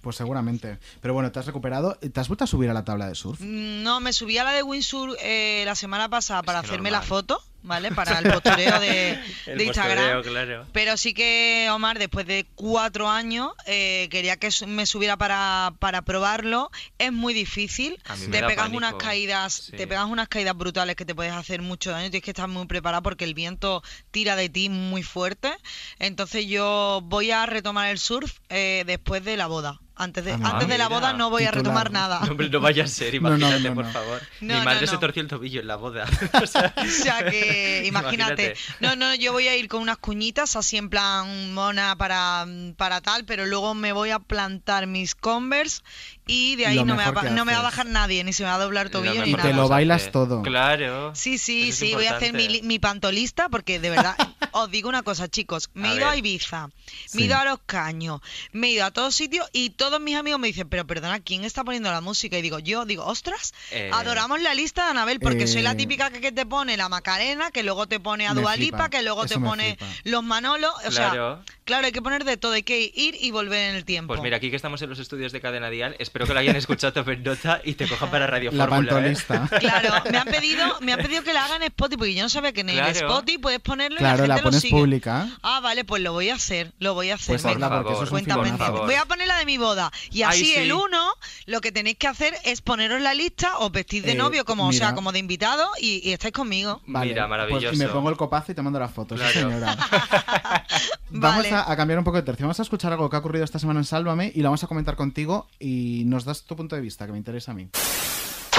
Pues seguramente. Pero bueno, te has recuperado. ¿Te has vuelto a subir a la tabla de surf? Mm, No, me subí a la de Windsor eh, la semana pasada para hacerme normal. la foto, ¿vale? Para el postureo [LAUGHS] de, El de Instagram. postureo, claro. Pero sí que, Omar, después de cuatro años, eh, quería que me subiera para, para probarlo. Es muy difícil. Te pegas unas caídas, Sí. te pegas unas caídas brutales que te puedes hacer mucho daño. Tienes que estar muy preparado porque el viento tira de ti muy fuerte. Entonces yo voy a retomar el surf eh, después de la boda. Antes de, Ah, antes de la boda no voy a retomar nada. No, hombre, no vaya a ser, [LAUGHS] No, no, imagínate, no, por favor. No, Mi madre no, se torció el tobillo en la boda. [LAUGHS] O sea que [LAUGHS] imagínate. Imagínate. No, no, yo voy a ir con unas cuñitas así en plan mona para, para tal, pero luego me voy a plantar mis Converse y de ahí no me, va, no me va a bajar nadie, ni se me va a doblar tobillo Lo ni Y mejor te nada. lo bailas hacer. todo. Claro. Sí, sí, sí, voy a hacer mi, mi pantolista porque de verdad, [LAUGHS] os digo una cosa, chicos, me he ido a. Ibiza, me Sí. he ido a Los Caños, me he ido a todos sitios y todos mis amigos me dicen, pero perdona, ¿quién está poniendo la música? Y digo, yo digo, ostras, Eh, adoramos la lista de Anabel porque soy la eh, típica que, que te pone la Macarena, que luego te pone a Dualipa, que luego te eso pone flipa. los Manolos, o sea, Claro. hay que poner de todo, hay que ir y volver en el tiempo. Pues mira, aquí que estamos en los estudios de Cadena Dial, espero que lo hayan escuchado Top Nota y te cojan para Radio La Fórmula, ¿eh? Claro, me han pedido, me han pedido que la haga en Spotify, porque yo no sabía que en el Claro. Spotify puedes ponerlo y Claro, la la gente lo pones sigue. pública. Ah, vale, pues lo voy a hacer, lo voy a hacer. Pues Venga, hazla porque eso es un cuéntame. filonazo. por favor. Voy a poner la de mi boda. Y Ay, así sí. el uno, lo que tenéis que hacer es poneros la lista, os vestís de Eh, novio, como, o sea, como de invitado, y, y estáis conmigo. Vale, Mira, maravilloso. Pues, y me pongo el copazo y te mando las fotos, Claro. señora. [LAUGHS] Vamos Vale. a, a cambiar un poco de tercio. Vamos a escuchar algo que ha ocurrido esta semana en Sálvame y lo vamos a comentar contigo y nos das tu punto de vista, que me interesa a mí.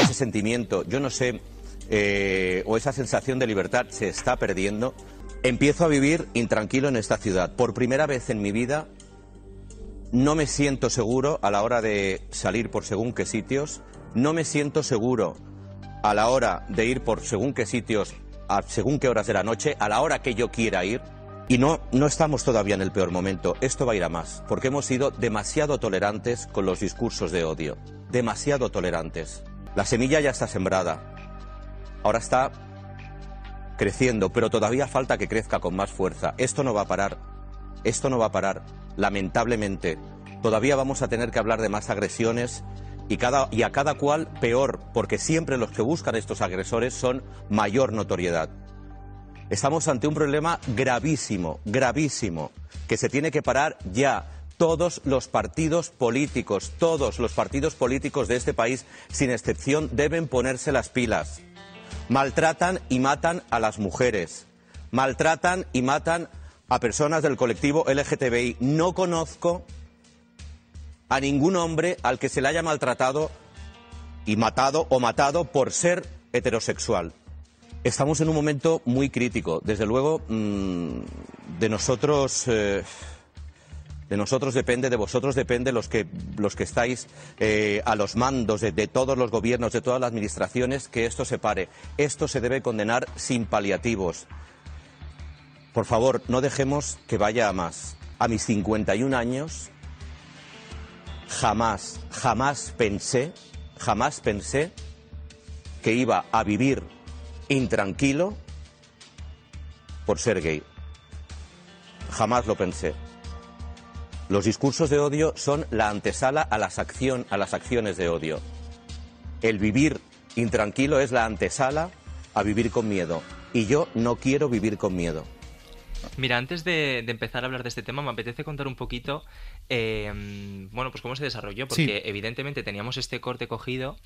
ese sentimiento, yo no sé, eh, o esa sensación de libertad se está perdiendo. Empiezo a vivir intranquilo en esta ciudad. Por primera vez en mi vida no me siento seguro a la hora de salir por según qué sitios, no me siento seguro a la hora de ir por según qué sitios, a según qué horas de la noche, a la hora que yo quiera ir. Y no, no estamos todavía en el peor momento. Esto va a ir a más, porque hemos sido demasiado tolerantes con los discursos de odio. Demasiado tolerantes. La semilla ya está sembrada. Ahora está creciendo, pero todavía falta que crezca con más fuerza. Esto no va a parar. Esto no va a parar. Lamentablemente, todavía vamos a tener que hablar de más agresiones y, y a cada cual peor, porque siempre los que buscan estos agresores son mayor notoriedad. Estamos ante un problema gravísimo, gravísimo, que se tiene que parar ya. Todos los partidos políticos, todos los partidos políticos de este país, sin excepción, deben ponerse las pilas. Maltratan y matan a las mujeres. Maltratan y matan a personas del colectivo LGTBI. No conozco a ningún hombre al que se le haya maltratado y matado o matado por ser heterosexual. Estamos en un momento muy crítico. Desde luego, mm, de nosotros. eh, de nosotros depende, de vosotros depende, los que, los que estáis eh, a los mandos de, de todos los gobiernos, de todas las administraciones, que esto se pare. Esto se debe condenar sin paliativos. Por favor, no dejemos que vaya a más. A mis 51 años, jamás, jamás pensé, jamás pensé que iba a vivir intranquilo por ser gay. Jamás lo pensé. Los discursos de odio son la antesala a las, acción, a las acciones de odio. El vivir intranquilo es la antesala a vivir con miedo. Y yo no quiero vivir con miedo. Mira, antes de, de empezar a hablar de este tema, me apetece contar un poquito, eh, bueno, pues cómo se desarrolló, porque Sí. evidentemente teníamos este corte cogido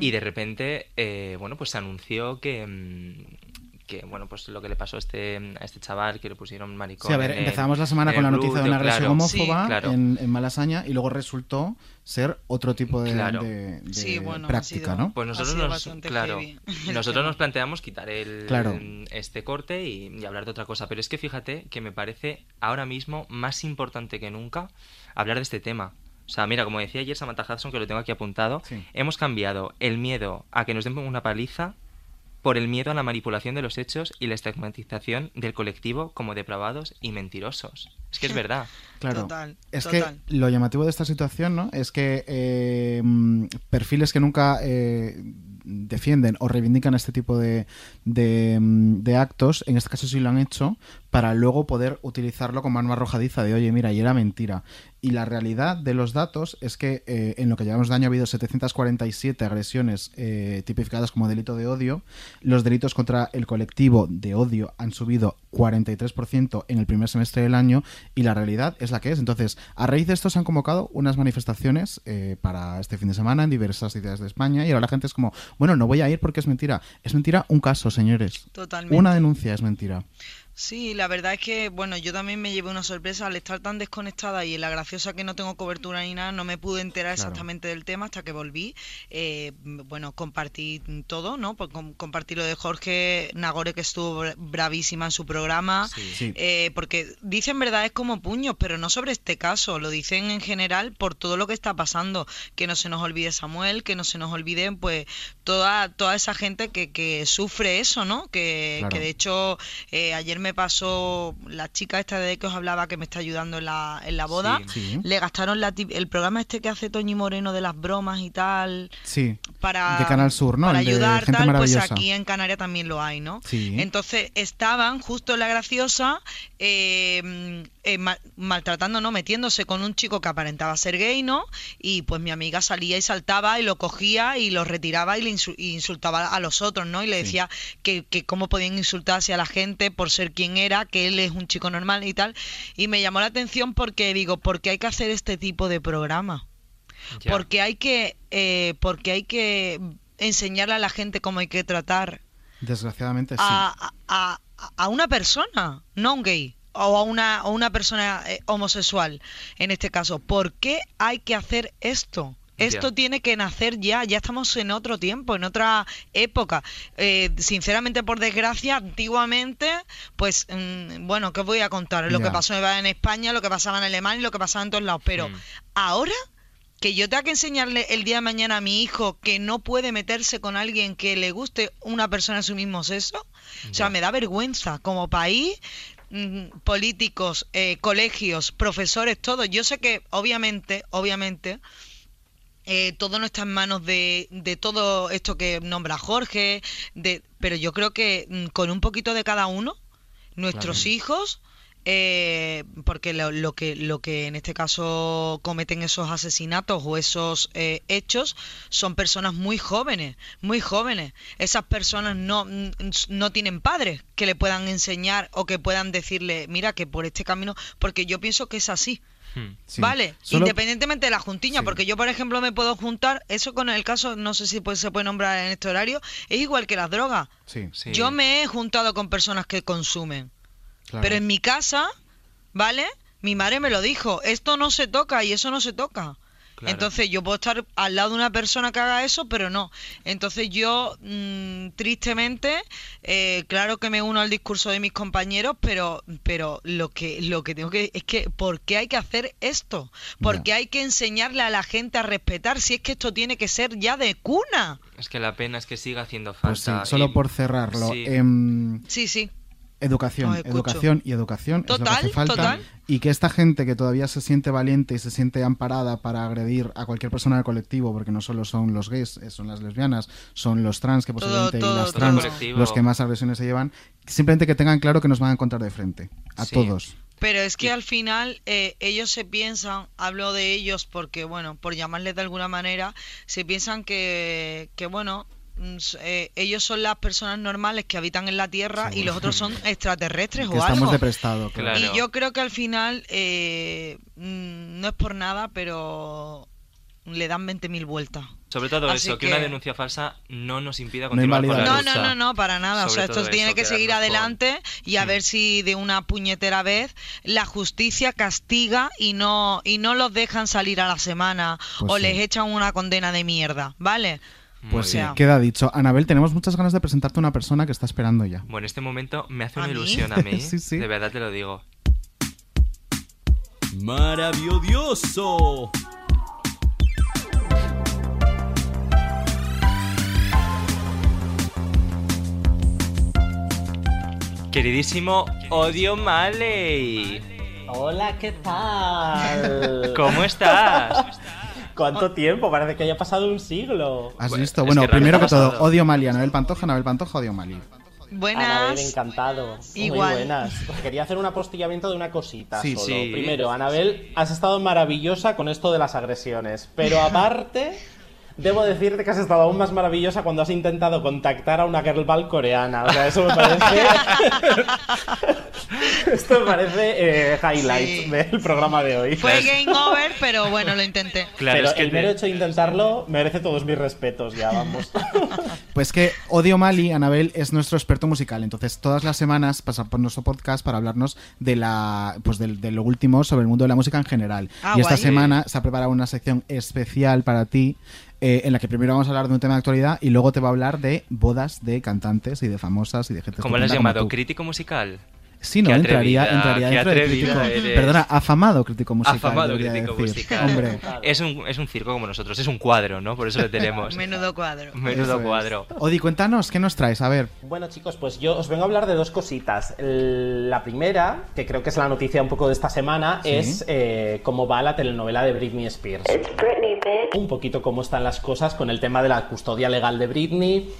y de repente, eh, bueno, pues se anunció que, mm, que, bueno, pues lo que le pasó a este, a este chaval, que le pusieron maricón. Sí, a ver, el- empezamos la semana con la noticia de una agresión claro. homófoba Sí, claro. en, en Malasaña y luego resultó ser otro tipo de, Claro. de- de Sí, bueno, ha práctica, sido- ¿no? Pues nosotros nos, claro, heavy [LAUGHS] nosotros nos planteamos quitar el, Claro. este corte y, y hablar de otra cosa. Pero es que fíjate que me parece ahora mismo más importante que nunca hablar de este tema. O sea, mira, como decía ayer Samantha Hudson, que lo tengo aquí apuntado, Sí. hemos cambiado el miedo a que nos den una paliza por el miedo a la manipulación de los hechos y la estigmatización del colectivo como depravados y mentirosos. Es que es verdad. Claro. Total, es total. que lo llamativo de esta situación, ¿no? Es que eh, perfiles que nunca eh, defienden o reivindican este tipo de, de, de actos, en este caso sí lo han hecho, para luego poder utilizarlo como arma arrojadiza de, oye, mira, y era mentira. Y la realidad de los datos es que eh, en lo que llevamos de año ha habido 747 agresiones eh, tipificadas como delito de odio. Los delitos contra el colectivo de odio han subido 43% en el primer semestre del año y la realidad es la que es. Entonces, a raíz de esto se han convocado unas manifestaciones eh, para este fin de semana en diversas ciudades de España y ahora la gente es como, bueno, no voy a ir porque es mentira. Es mentira un caso, señores. Totalmente. Una denuncia es mentira. Sí, la verdad es que, bueno, yo también me llevé una sorpresa al estar tan desconectada y en la graciosa que no tengo cobertura ni nada, no me pude enterar Claro. exactamente del tema hasta que volví. Eh, bueno, compartí todo, ¿no? Pues com- compartí lo de Jorge Nagore, que estuvo bra- bravísima en su programa. Sí. Eh, porque dicen verdades como puños, pero no sobre este caso, lo dicen en general por todo lo que está pasando. Que no se nos olvide Samuel, que no se nos olvide, pues, toda, toda esa gente que, que sufre eso, ¿no? Que, Claro. que de hecho, eh, ayer me pasó la chica esta de que os hablaba que me está ayudando en la, en la boda. Sí. Sí. Le gastaron la el programa este que hace Toñi Moreno de las bromas y tal Sí. para, De Canal Sur, ¿no? para El de ayudar Gente tal, pues aquí en Canarias también lo hay, ¿no? Sí. Entonces estaban justo en la graciosa eh, eh, ma- maltratando, ¿no? Metiéndose con un chico que aparentaba ser gay, ¿no? Y pues mi amiga salía y saltaba y lo cogía y lo retiraba y le insultaba a los otros, ¿no? Y le decía que, que cómo podían insultarse a la gente por ser quien era, que él es un chico normal y tal. Y me llamó la atención porque digo, ¿por qué hay que hacer este tipo de programa? Ya. Porque hay que, eh, porque hay que enseñarle a la gente cómo hay que tratar Desgraciadamente sí. a, a- a- a una persona, no un gay, o a una, a una persona eh, homosexual, en este caso. ¿Por qué hay que hacer esto? Esto tiene que nacer ya, ya estamos en otro tiempo, en otra época. Eh, sinceramente, por desgracia, antiguamente, pues, mm, bueno, ¿qué os voy a contar? Lo que pasó en España, lo que pasaba en Alemania lo que pasaba en todos lados. Pero Mm. ahora que yo tenga que enseñarle el día de mañana a mi hijo que no puede meterse con alguien que le guste una persona de su mismo sexo, o sea, me da vergüenza como país, mm, políticos, eh, colegios, profesores, todo. Yo sé que obviamente, obviamente, eh, todo no está en manos de, de todo esto que nombra Jorge, de, pero yo creo que mm, con un poquito de cada uno, nuestros Claro. hijos, eh, porque lo, lo que lo que en este caso cometen esos asesinatos o esos eh, hechos son personas muy jóvenes, muy jóvenes. Esas personas no, mm, no tienen padres que le puedan enseñar o que puedan decirle, mira que por este camino, porque yo pienso que es así. Hmm. Sí. Vale, Solo- independientemente de la juntiña, Sí. porque yo, por ejemplo, me puedo juntar, eso con el caso, no sé si pues, se puede nombrar en este horario, es igual que las drogas. Sí. Sí. Yo me he juntado con personas que consumen, claro. pero en mi casa, ¿vale? Mi madre me lo dijo, esto no se toca y eso no se toca. Claro. Entonces yo puedo estar al lado de una persona que haga eso, pero no. Entonces yo, mm, tristemente, eh, claro que me uno al discurso de mis compañeros, pero, pero lo que, lo que tengo que es que, ¿por qué hay que hacer esto? ¿Por Ya. qué hay que enseñarle a la gente a respetar si es que esto tiene que ser ya de cuna? Es que la pena es que siga haciendo Pues sí, falta. solo y- por cerrarlo. Sí. em, Sí, sí. Educación, educación y educación es lo que Total, hace falta. total. Y que esta gente que todavía se siente valiente y se siente amparada para agredir a cualquier persona del colectivo, porque no solo son los gays, eh, son las lesbianas, son los trans, que posiblemente todo, y las trans, los que más agresiones se llevan, simplemente que tengan claro que nos van a encontrar de frente. A Sí. todos. Pero es que al final eh, ellos se piensan, hablo de ellos porque, bueno, por llamarles de alguna manera, se piensan que, que bueno, eh, ellos son las personas normales que habitan en la Tierra y los otros son extraterrestres Que o estamos algo. de prestado. claro. Y yo creo que al final, eh, mm, no es por nada, pero le dan 20.000 vueltas. Sobre todo Así eso, que... que- una denuncia falsa no nos impida No continuar con invalida la No, no, no, no, para nada. Sobre o sea, esto tiene eso, que seguir con- adelante y a Mm. ver si de una puñetera vez la justicia castiga y no y no los dejan salir a la semana Pues o sí. les echan una condena de mierda, ¿vale? Pues sí, queda dicho. Anabel, tenemos muchas ganas de presentarte a una persona que está esperando ya. Bueno, este momento me hace ¿A una mí? ilusión a mí. [LAUGHS] Sí, sí. De verdad te lo digo. ¡Maravilloso! Queridísimo Odio Maley. Hola, ¿qué tal? ¿Cómo estás? [LAUGHS] ¿Cuánto tiempo? Parece que haya pasado un siglo. ¿Has Bueno, visto? es Bueno, que primero que todo, odio Mali, Anabel Pantoja, Anabel Pantoja, odio Mali. Anabel, Buenas. encantado. Igual. Muy buenas. Quería hacer un apostillamiento de una cosita Sí, solo. sí. Primero, Anabel, has estado maravillosa con esto de las agresiones. Pero [LAUGHS] aparte, Debo decirte que has estado aún más maravillosa cuando has intentado contactar a una girl band coreana. O sea, eso me parece. [LAUGHS] Esto me parece eh, highlight Sí. del programa de hoy. Fue game over, pero bueno, lo intenté. Claro, Pero es que el te- mero hecho de intentarlo merece todos mis respetos, ya vamos. [LAUGHS] Pues que Odio Mali, Anabel, es nuestro experto musical. Entonces, todas las semanas pasa por nuestro podcast para hablarnos de la pues de, lo último sobre el mundo de la música en general. Ah, y esta guay. semana se ha preparado una sección especial para ti. Eh, en la que primero vamos a hablar de un tema de actualidad y luego te va a hablar de bodas de cantantes y de famosas y de gente ¿Cómo lo has llamado? ¿Crítico musical? Sí, no, Qué entraría, entraría qué dentro de atrevida crítico. eres. Perdona, afamado crítico musical. Afamado crítico decir. musical. Hombre. Es un, es un circo como nosotros, es un cuadro, ¿no? Por eso le tenemos. [LAUGHS] Menudo cuadro. Menudo Eso es. cuadro. Odi, cuéntanos, ¿qué nos traes? A ver. Bueno, chicos, pues yo os vengo a hablar de dos cositas. La primera, que creo que es la noticia un poco de esta semana, Sí. es eh, cómo va la telenovela de Britney Spears. Un poquito cómo están las cosas con el tema de la custodia legal de Britney.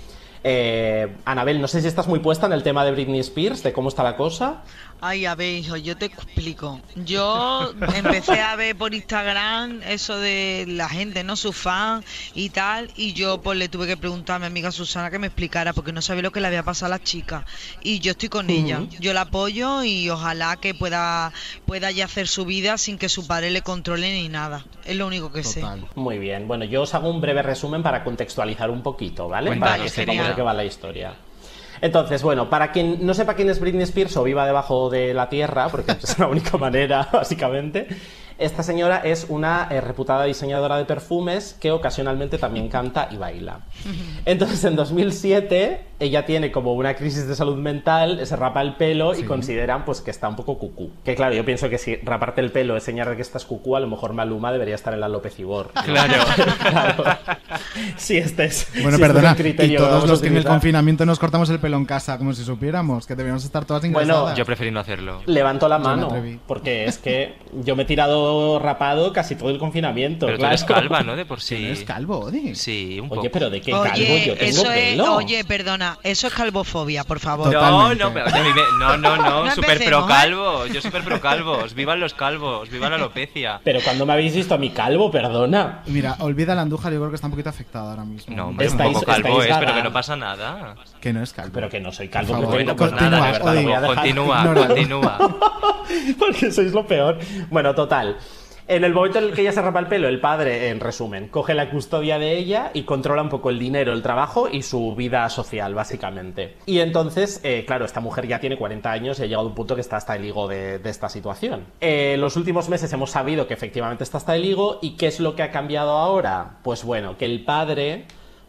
Eh, Anabel, no sé si estás muy puesta en el tema de Britney Spears, de cómo está la cosa. Ay, a ver, hijo, yo te explico. Yo empecé a ver por Instagram eso de la gente, ¿no? Su fan y tal. Y yo pues le tuve que preguntar a mi amiga Susana que me explicara porque no sabía lo que le había pasado a la chica. Y yo estoy con ella. Yo la apoyo y ojalá que pueda, pueda ya hacer su vida sin que su padre le controle ni nada. Es lo único que sé. Muy bien, bueno, yo os hago un breve resumen para contextualizar un poquito, ¿vale? Cuéntanos, para que sepamos de qué va la historia. Entonces, bueno, para quien no sepa quién es Britney Spears o viva debajo de la tierra, porque es la única [LAUGHS] manera, básicamente, esta señora es una eh, reputada diseñadora de perfumes que ocasionalmente también canta y baila. Entonces, en 2007, ella tiene como una crisis de salud mental, se rapa el pelo y consideran pues que está un poco cucú. Que claro, yo pienso que si raparte el pelo es señal de que estás cucú, a lo mejor Maluma debería estar en la López Ibor. Claro. [LAUGHS] Claro. Sí, este es. Bueno, si este es perdona, criterio y todos los que en el confinamiento nos cortamos el pelo en casa, como si supiéramos, que deberíamos estar todas Bueno, ingresadas. Yo preferí no hacerlo. Levanto la mano, porque es que yo me he tirado rapado casi todo el confinamiento. Pero tú claro. eres calva, ¿no? De por [LAUGHS] sí. ¿Eres calvo, Odi? Sí, un poco. Oye, pero ¿de qué calvo Oye, yo tengo eso pelo? es, oye, perdona, eso es calvofobia, por favor. No, Totalmente. no, no, no, no, No super pro ¿eh? calvo. Yo super pro calvos. Vivan los calvos, viva la alopecia. Pero cuando me habéis visto a mi calvo, perdona. Mira, olvida la Andújar, yo creo que está un poquito afectada ahora mismo. No, hombre, Estáis- un poco calvo es, pero que no pasa nada. Que no es calvo. Pero que no soy calvo. Por favor, tengo, pues nada, continúa, de verdad, lo voy a Odi. dejar. Continúa, Ignora. continúa. [LAUGHS] Porque sois lo peor. Bueno, total. En el momento en el que ella se rapa el pelo, el padre, en resumen, coge la custodia de ella y controla un poco el dinero, el trabajo y su vida social, básicamente. Y entonces, eh, claro, esta mujer ya tiene 40 años y ha llegado a un punto que está hasta el higo de, esta situación. Eh, los últimos meses hemos sabido que efectivamente está hasta el higo y ¿qué es lo que ha cambiado ahora? Pues bueno, que el padre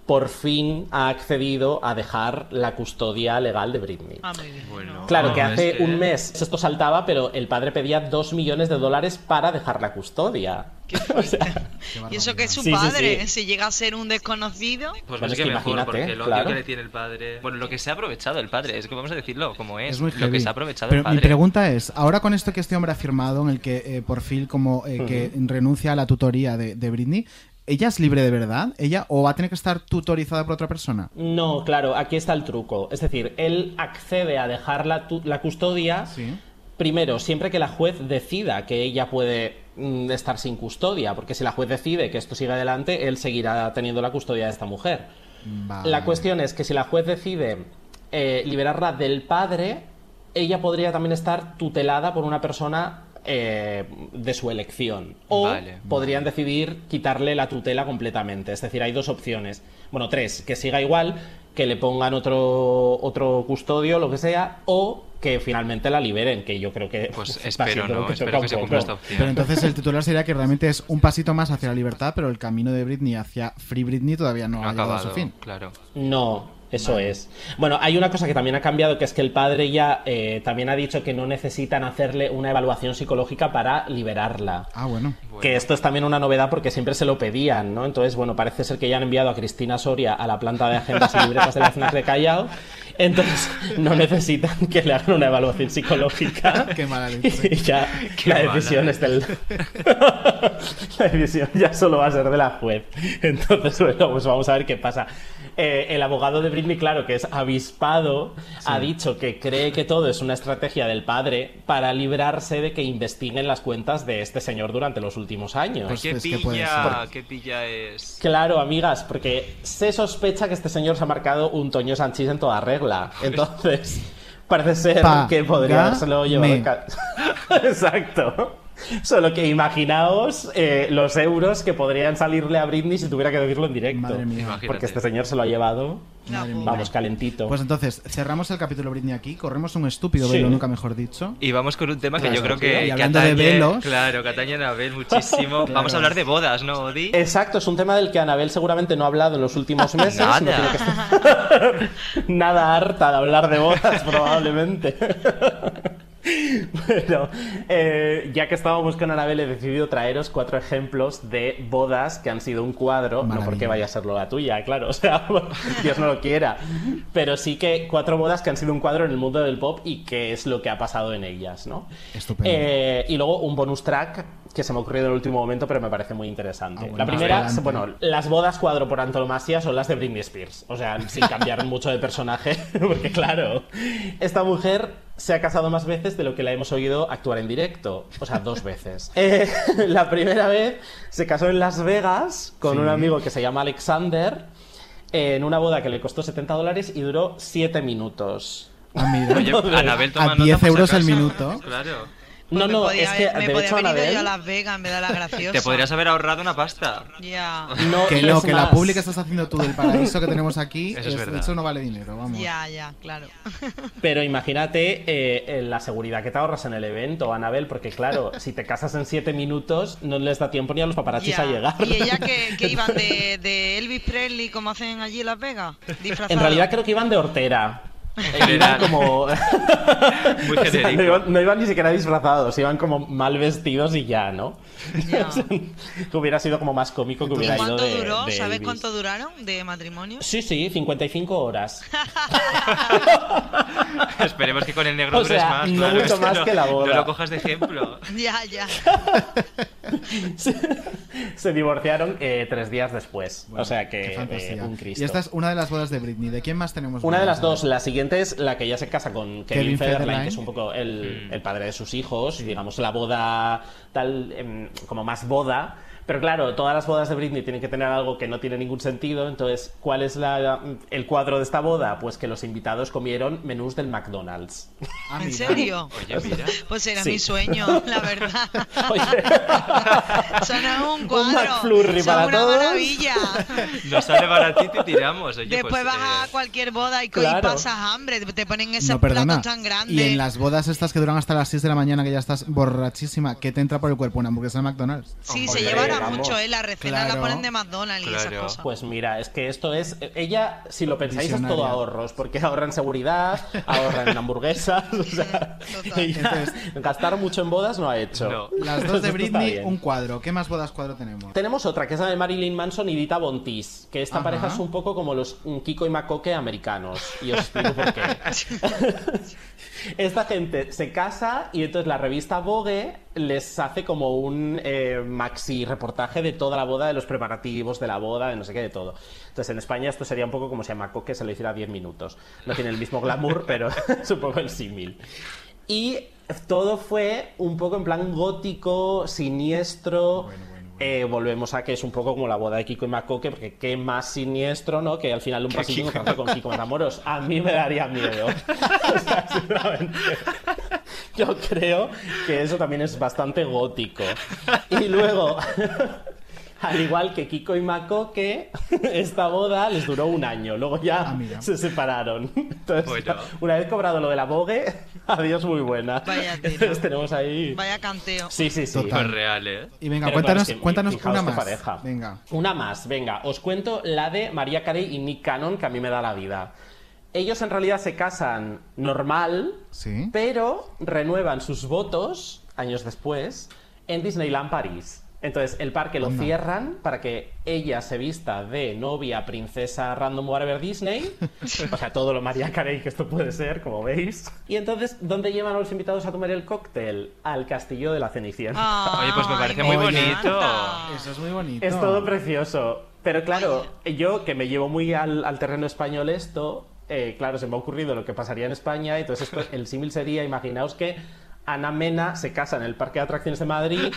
por fin ha accedido a dejar la custodia legal de Britney. Ah, muy bien. Bueno, Claro, que hace es que- un mes esto saltaba, pero el padre pedía dos millones de dólares para dejar la custodia. [LAUGHS] O sea, Y eso que es su Sí, padre, sí. si llega a ser un desconocido. Pues Bueno, es que que mejor, imagínate, porque el odio claro. que le tiene el padre. Bueno, lo que se ha aprovechado el padre, es que vamos a decirlo como es. Es muy lo heavy. que se ha aprovechado Pero el padre. mi pregunta es, ahora con esto que este hombre ha firmado, en el que eh, por fin como eh, que renuncia a la tutoría de, de Britney, ¿ella es libre de verdad? ¿Ella o va a tener que estar tutorizada por otra persona? no, claro, aquí está el truco. Es decir, él accede a dejar la, custodia. Sí. Primero, siempre que la juez decida que ella puede mm, estar sin custodia, porque si la juez decide que esto sigue adelante, él seguirá teniendo la custodia de esta mujer. Vale. La cuestión es que si la juez decide eh, liberarla del padre, ella podría también estar tutelada por una persona eh, de su elección. O Vale. podrían decidir quitarle la tutela completamente. Es decir, hay dos opciones. Bueno, tres, que siga igual, que le pongan otro, otro custodio, lo que sea, o que finalmente la liberen, que yo creo que Pues [LAUGHS] espero, no, que espero que se cumpla esta opción. Pero entonces el titular sería que realmente es un pasito más hacia la libertad, pero el camino de Britney hacia Free Britney todavía no, No ha ha llegado a acabado, su fin. claro. No, eso es. Bueno, hay una cosa que también ha cambiado, que es que el padre ya eh, también ha dicho que no necesitan hacerle una evaluación psicológica para liberarla. Ah, bueno. Que esto es también una novedad porque siempre se lo pedían, ¿no? Entonces, bueno, parece ser que ya han enviado a Cristina Soria a la planta de agendas y libretas de la FNAC de Callao. Entonces, [LAUGHS] no necesitan que le hagan una evaluación psicológica. [LAUGHS] Qué mala. Y ya Qué la mala decisión es del... [LAUGHS] la decisión ya solo va a ser de la juez. Entonces, bueno, pues vamos a ver qué pasa. Eh, el abogado de Britney, claro, que es avispado, ha dicho que cree que todo es una estrategia del padre para librarse de que investiguen las cuentas de este señor durante los últimos años. Pues ¿Qué pilla, qué pilla es? Claro, amigas, porque se sospecha que este señor se ha marcado un Toño Sanchís en toda regla. [LAUGHS] Entonces, parece ser Pa- que podría habérselo llevado [LAUGHS] Exacto. Solo que imaginaos eh, los euros que podrían salirle a Britney si tuviera que decirlo en directo. Madre mía. Imagínate. Porque este señor se lo ha llevado, Madre mía. vamos, calentito. Pues entonces, cerramos el capítulo Britney aquí, corremos un estúpido Sí. velo, nunca mejor dicho. Y vamos con un tema que Claro, yo creo sí. que, Y que hablando de atañe- velos. Claro, que atañe a Anabel muchísimo. Claro. [LAUGHS] Vamos a hablar de bodas, ¿no, Odi? Exacto, es un tema del que Anabel seguramente no ha hablado en los últimos [LAUGHS] meses. Nada. que [LAUGHS] nada harta de hablar de bodas, probablemente. [LAUGHS] Bueno, eh, ya que estábamos con Anabel, he decidido traeros cuatro ejemplos de bodas que han sido un cuadro, no Maravilla. porque vaya a ser la tuya, claro, [LAUGHS] o sea, Dios no lo quiera, pero sí que cuatro bodas que han sido un cuadro en el mundo del pop y qué es lo que ha pasado en ellas, ¿no? Estupendo. Eh, y luego un bonus track que se me ha ocurrido en el último momento, pero me parece muy interesante. Ah, bueno, la primera, bueno, las bodas cuadro por antonomasia son las de Britney Spears. O sea, sin cambiar [LAUGHS] mucho de personaje, porque claro, esta mujer se ha casado más veces de lo que la hemos oído actuar en directo. O sea, dos veces. [LAUGHS] Eh, la primera vez se casó en Las Vegas con Sí. un amigo que se llama Alexander en una boda que le costó 70 dólares y duró 7 minutos. Ah, mira. Oye, [LAUGHS] Anabel toma a nota 10 por si euros el acaso. minuto. Claro. No, me no, podía es que me de podía hecho haber ido Anabel... yo a Las Vegas en vez de la graciosa. Te podrías haber ahorrado una pasta. Ya, No, Que no, es que la más, publi que estás haciendo tú del paraíso que tenemos aquí, Eso es verdad. eso no vale dinero, vamos. ya, ya, claro. [LAUGHS] Pero imagínate eh, eh, la seguridad que te ahorras en el evento, Anabel, porque claro, si te casas en 7 minutos, no les da tiempo ni a los paparazzis Ya. a llegar. ¿Y ella que, [LAUGHS] que iban de, de Elvis Presley como hacen allí en Las Vegas? Disfrazados. En realidad creo que iban de hortera. Iban como... [LAUGHS] Muy [LAUGHS] O sea, genérico. no, iban, no iban ni siquiera disfrazados, iban como mal vestidos y ya, ¿no? Ya. [LAUGHS] que hubiera sido como más cómico que ¿Y hubiera ido cuánto de, duró? de ¿Sabes Elvis. cuánto duraron de matrimonio? Sí, sí, 55 horas. Esperemos que con el negro O dures sea, más. no claro. mucho más No- que la boda. No lo cojas de ejemplo. ya, ya. se, se divorciaron eh, tres días después. Bueno, o sea que eh, un Cristo. Y esta es una de las bodas de Britney. ¿De quién más tenemos? Una de bodas? las dos, la siguiente es la que ya se casa con Kevin, Kevin Federline, Federline. que es un poco el, Mm. el padre de sus hijos, digamos la boda tal, em, como más boda. Pero claro, todas las bodas de Britney tienen que tener algo que no tiene ningún sentido. Entonces, ¿cuál es la, el cuadro de esta boda? Pues que los invitados comieron menús del McDonald's. Ah, ¿En serio? Oye, mira. Pues era Sí. mi sueño, la verdad. Oye, un cuadro. McFlurry eso para una todos. maravilla. Nos sale baratito y tiramos. Oye, Después pues, vas eh, a cualquier boda y, claro. pasas hambre. Te ponen ese No, perdona. plato tan grande. Y en las bodas estas que duran hasta las 6 de la mañana, que ya estás borrachísima, ¿qué te entra por el cuerpo? ¿Una hamburguesa de McDonald's? Sí, Hombre, se vamos. mucho, ¿eh? La recena la ponen de McDonald's y esas cosas. Pues mira, es que esto es. Ella, si lo pensáis, es todo ahorros, porque ahorra en seguridad, ahorra en hamburguesas. O sea, [LAUGHS] gastar mucho en bodas no ha hecho. No. Las dos de Britney, un cuadro. ¿Qué más bodas cuadro tenemos? Tenemos otra que es la de Marilyn Manson y Dita Bontis, que esta Ajá. pareja es un poco como los Kiko y Macoque americanos. Y os explico por qué. [LAUGHS] Esta gente se casa y entonces la revista Vogue les hace como un eh, maxi reportaje de toda la boda, de los preparativos de la boda, de no sé qué, de todo. Entonces en España esto sería un poco como si a Macoque se lo hiciera 10 minutos. No tiene el mismo glamour, [LAUGHS] pero [LAUGHS] poco el símil. Y todo fue un poco en plan gótico, siniestro. Eh, volvemos a que es un poco como la boda de Kiko y Macoque, porque qué más siniestro, ¿no? Que al final un pasillo encontrarse con Kiko Matamoros. A mí me daría miedo. [LAUGHS] O sea, sinceramente. Yo creo que eso también es bastante gótico. Y luego, [LAUGHS] al igual que Kiko y Macoque, [LAUGHS] esta boda les duró un año. Luego ya Ah, se separaron. [LAUGHS] Entonces, Bueno. una vez cobrado lo de la Vogue, adiós muy buena. Vaya. Entonces tenemos ahí... Vaya canteo. Sí, sí, sí. Total. Real, ¿eh? Y venga, Pero cuéntanos, claro, es que cuéntanos una más. pareja. Venga. Una más, venga. Os cuento la de María Carey y Nick Cannon, que a mí me da la vida. Ellos en realidad se casan normal, Sí. pero renuevan sus votos, años después, en Disneyland París. Entonces, el parque lo Anda. cierran para que ella se vista de novia, princesa random whatever Disney. o sea, todo lo María Carey que esto puede ser, como veis. Y entonces, ¿dónde llevan a los invitados a tomar el cóctel? Al castillo de la Cenicienta. Oye, pues me parece muy bonito. Eso es muy bonito. Es todo precioso. Pero claro, yo que me llevo muy al, al terreno español esto, eh, claro, se me ha ocurrido lo que pasaría en España. Entonces, esto- el símil sería, imaginaos que Ana Mena se casa en el Parque de Atracciones de Madrid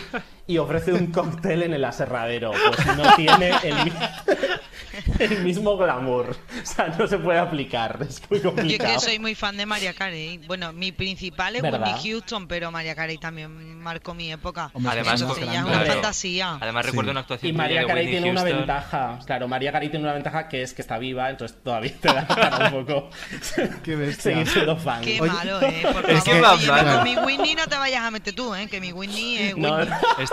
y ofrece un cóctel en el aserradero. Pues no tiene el, mi- [LAUGHS] el mismo glamour. O sea, no se puede aplicar. Es muy Yo es complicado. que soy muy fan de María Carey. Bueno, mi principal es ¿Verdad? Whitney Houston, pero María Carey también marcó mi época. Además, es claro. una fantasía. Además, recuerdo una actuación Y María Carey tiene una ventaja. Claro, María Carey tiene una ventaja que es que está viva, entonces todavía te da un poco [LAUGHS] Qué bestia. seguir siendo fan. Qué Oye, malo, eh. Por es favor. que- Oye, Claro. con mi Whitney no te vayas a meter tú, eh. Que mi Whitney es No.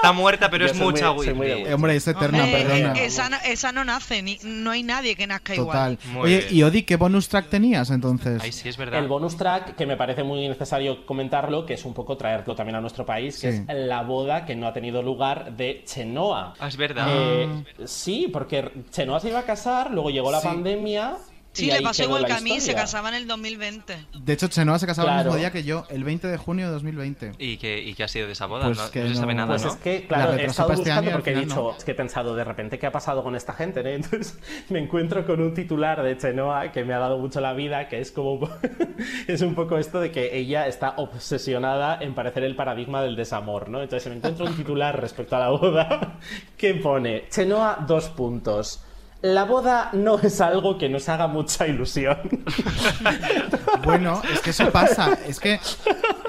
Está muerta, pero Yo es mucha muy Whitney. Eh, hombre, es eterna, Hombre, perdona. eh, esa, no, esa no nace, ni, no hay nadie que nazca Total. igual. Muy Oye, bien. y Odi, ¿qué bonus track tenías entonces? Ay, sí, es verdad. El bonus track, que me parece muy necesario comentarlo, que es un poco traerlo también a nuestro país, que Sí. es la boda que no ha tenido lugar de Chenoa. Ah, es verdad. Eh, sí, porque Chenoa se iba a casar, luego llegó la Sí. pandemia. Sí, le pasó igual que a mí, se casaba en el 2020. De hecho, Chenoa se casaba el Claro. mismo día que yo, el 20 de junio de 2020. ¿Y qué, ¿Y qué ha sido de esa boda? Pues no, que no se sabe nada, Pues ¿no? es que, La claro, he estado este buscando año porque he dicho, no. es que he pensado, de repente, ¿qué ha pasado con esta gente? ¿no? [LAUGHS] Entonces me encuentro con un titular de Chenoa que me ha dado mucho la vida, que es como [LAUGHS] es un poco esto de que ella está obsesionada en parecer el paradigma del desamor, ¿no? Entonces me encuentro un titular respecto a la boda [LAUGHS] que pone Chenoa dos puntos. La boda no es algo que nos haga mucha ilusión. [LAUGHS] Bueno, es que eso pasa. Es que,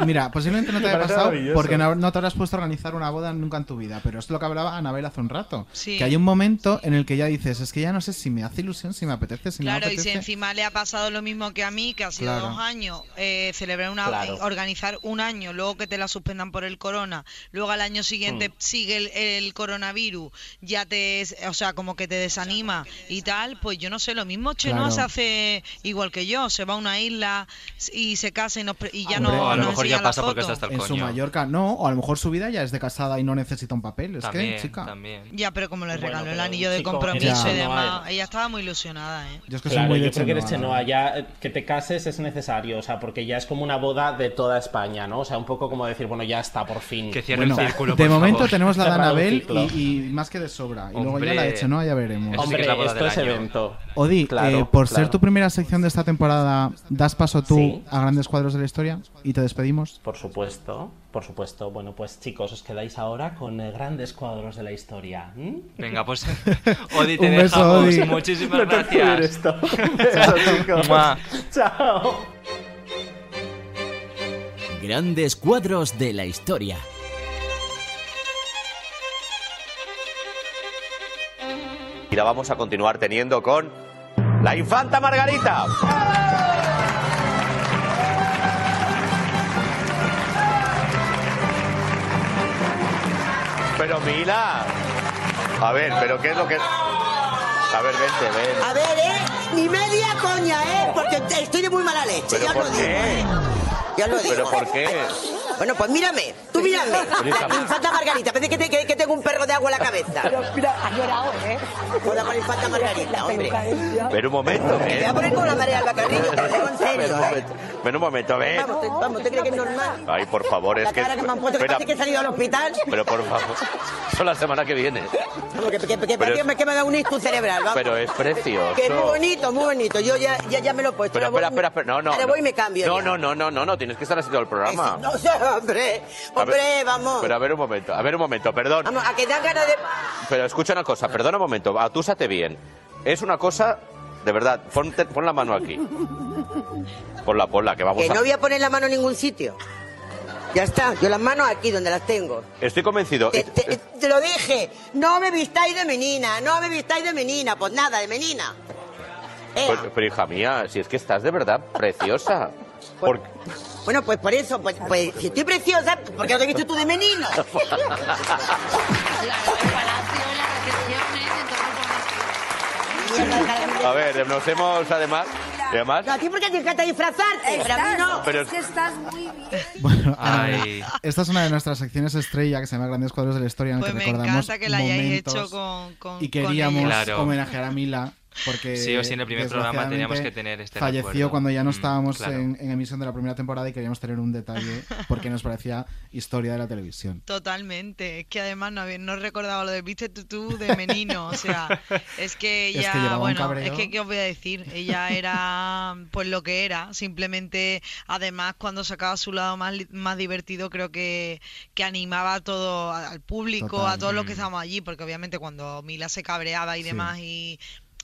mira, posiblemente no te haya pasado porque no, no te habrás puesto a organizar una boda nunca en tu vida. Pero es lo que hablaba Anabel hace un rato. Sí. Que hay un momento en el que ya dices, es que ya no sé si me hace ilusión, si me apetece, si Claro, me y si apetece. encima le ha pasado lo mismo que a mí, que ha sido Claro. dos años, eh, celebrar una, Claro. eh, organizar un año, luego que te la suspendan por el corona, luego al año siguiente Mm. sigue el, el coronavirus, ya te, o sea, como que te desanima y tal, pues yo no sé, lo mismo Chenoa Claro. se hace igual que yo, se va a una isla y se casa y, nos pre- y ya Hombre, no, a lo nos mejor ya pasa porque está hasta el En coño. su Mallorca no, o a lo mejor su vida ya es de casada y no necesita un papel. Es También, que, chica. también. Ya, pero como le Bueno, regaló el anillo de chico, compromiso ya. y demás, ella estaba muy ilusionada, ¿eh? Yo es que soy muy yo de creo que eres Chenoa, ya que te cases es necesario, o sea, porque ya es como una boda de toda España, ¿no? O sea, un poco como decir, bueno, ya está, por fin. Que cierre Bueno, el círculo, de por momento favor. tenemos la de Anabel y, y más que de sobra. Y luego ya la de Chenoa ya veremos. Hombre, es la boda esto del es año. evento. Odi, Claro, eh, por ser tu primera sección de esta temporada, ¿das paso tú Sí. a grandes cuadros de la historia y te despedimos? Por supuesto, por supuesto. Bueno, pues chicos, os quedáis ahora con eh, grandes cuadros de la historia. ¿m? Venga, pues [LAUGHS] [LAUGHS] Odi, te Un beso, dejamos. Odi. Muchísimas [LAUGHS] No ver gracias. esto. Chicos. Mua. Chao. Grandes cuadros de la historia. Y la vamos a continuar teniendo con la infanta Margarita. Pero Mila, a ver, pero ¿qué es lo que... A ver, vente, ven. A ver, ¿eh? Ni media coña, ¿eh? Porque estoy de muy mala leche, ¿Pero ya por lo qué? digo. ¿eh? Ya lo digo. ¿Pero por qué? Bueno, pues mírame, La infanta Margarita, parece que, te- que- que tengo un perro de agua en la cabeza. Pero mira, ha llorado, ¿eh? Con infanta Margarita, hombre. Ven un momento, Me voy ven. a poner con la María Alba Carrillo, te lo digo en serio, un ¿eh? momento, un momento, ven. Vamos, te, vamos, ¿te crees que es normal? Ay, por favor, es La que... cara que me han puesto que parece que he salido al hospital. pero por favor, eso la semana que viene. Vamos, que, que, que, Pero- que me, que me da un ictus cerebral, vamos. Pero es precioso. Que es muy bonito, muy bonito. Yo ya, ya, ya me lo he puesto. Pero espera, espera, espera, no, no. Ahora no. voy y me cambio. No, ya. no, no, no, no, no, tienes que estar así todo el programa. No sé, hombre. Hombre, vamos. Pero a ver un momento, a ver un momento, perdón. Vamos, a que dan ganas de. Pero escucha una cosa, perdona un momento, atúsate bien. Es una cosa, de verdad, ponte- pon la mano aquí. Ponla, ponla, que vamos Que a... no voy a poner la mano en ningún sitio. Ya está, yo las manos aquí donde las tengo. Estoy convencido. Te, te- te lo dije, no me vistáis de menina, no me vistáis de menina, pues nada, de menina. Pero, pero, hija mía, si es que estás de verdad preciosa. Por- Bueno, pues por eso, pues, pues si estoy preciosa, ¿por qué no te viste tú de menina? [LAUGHS] A ver, nos hemos además Y además, No, a ti porque te encanta disfrazarte, pero a mí no. Pero- Es que estás muy bien. Bueno, Ay. Esta es una de nuestras secciones estrella que se llama Grandes Cuadros de la Historia en el Pues que me recordamos encanta que la hayáis momentos hecho con, con y con queríamos ella. Claro. homenajear a Mila porque Sí o sí, en el primer programa teníamos que tener este falleció recuerdo. cuando ya no Mm, estábamos claro. en, en emisión de la primera temporada y queríamos tener un detalle porque nos parecía historia de la televisión. Totalmente, es que además no, había- no recordaba lo de viste tú, tú de menino, o sea, [LAUGHS] es que Es que ella, bueno, es que qué os voy a decir, ella era pues lo que era, simplemente además cuando sacaba su lado más, más divertido creo que, que animaba a todo, al público, Total. a todos los que estábamos allí, porque obviamente cuando Mila se cabreaba y Sí. demás y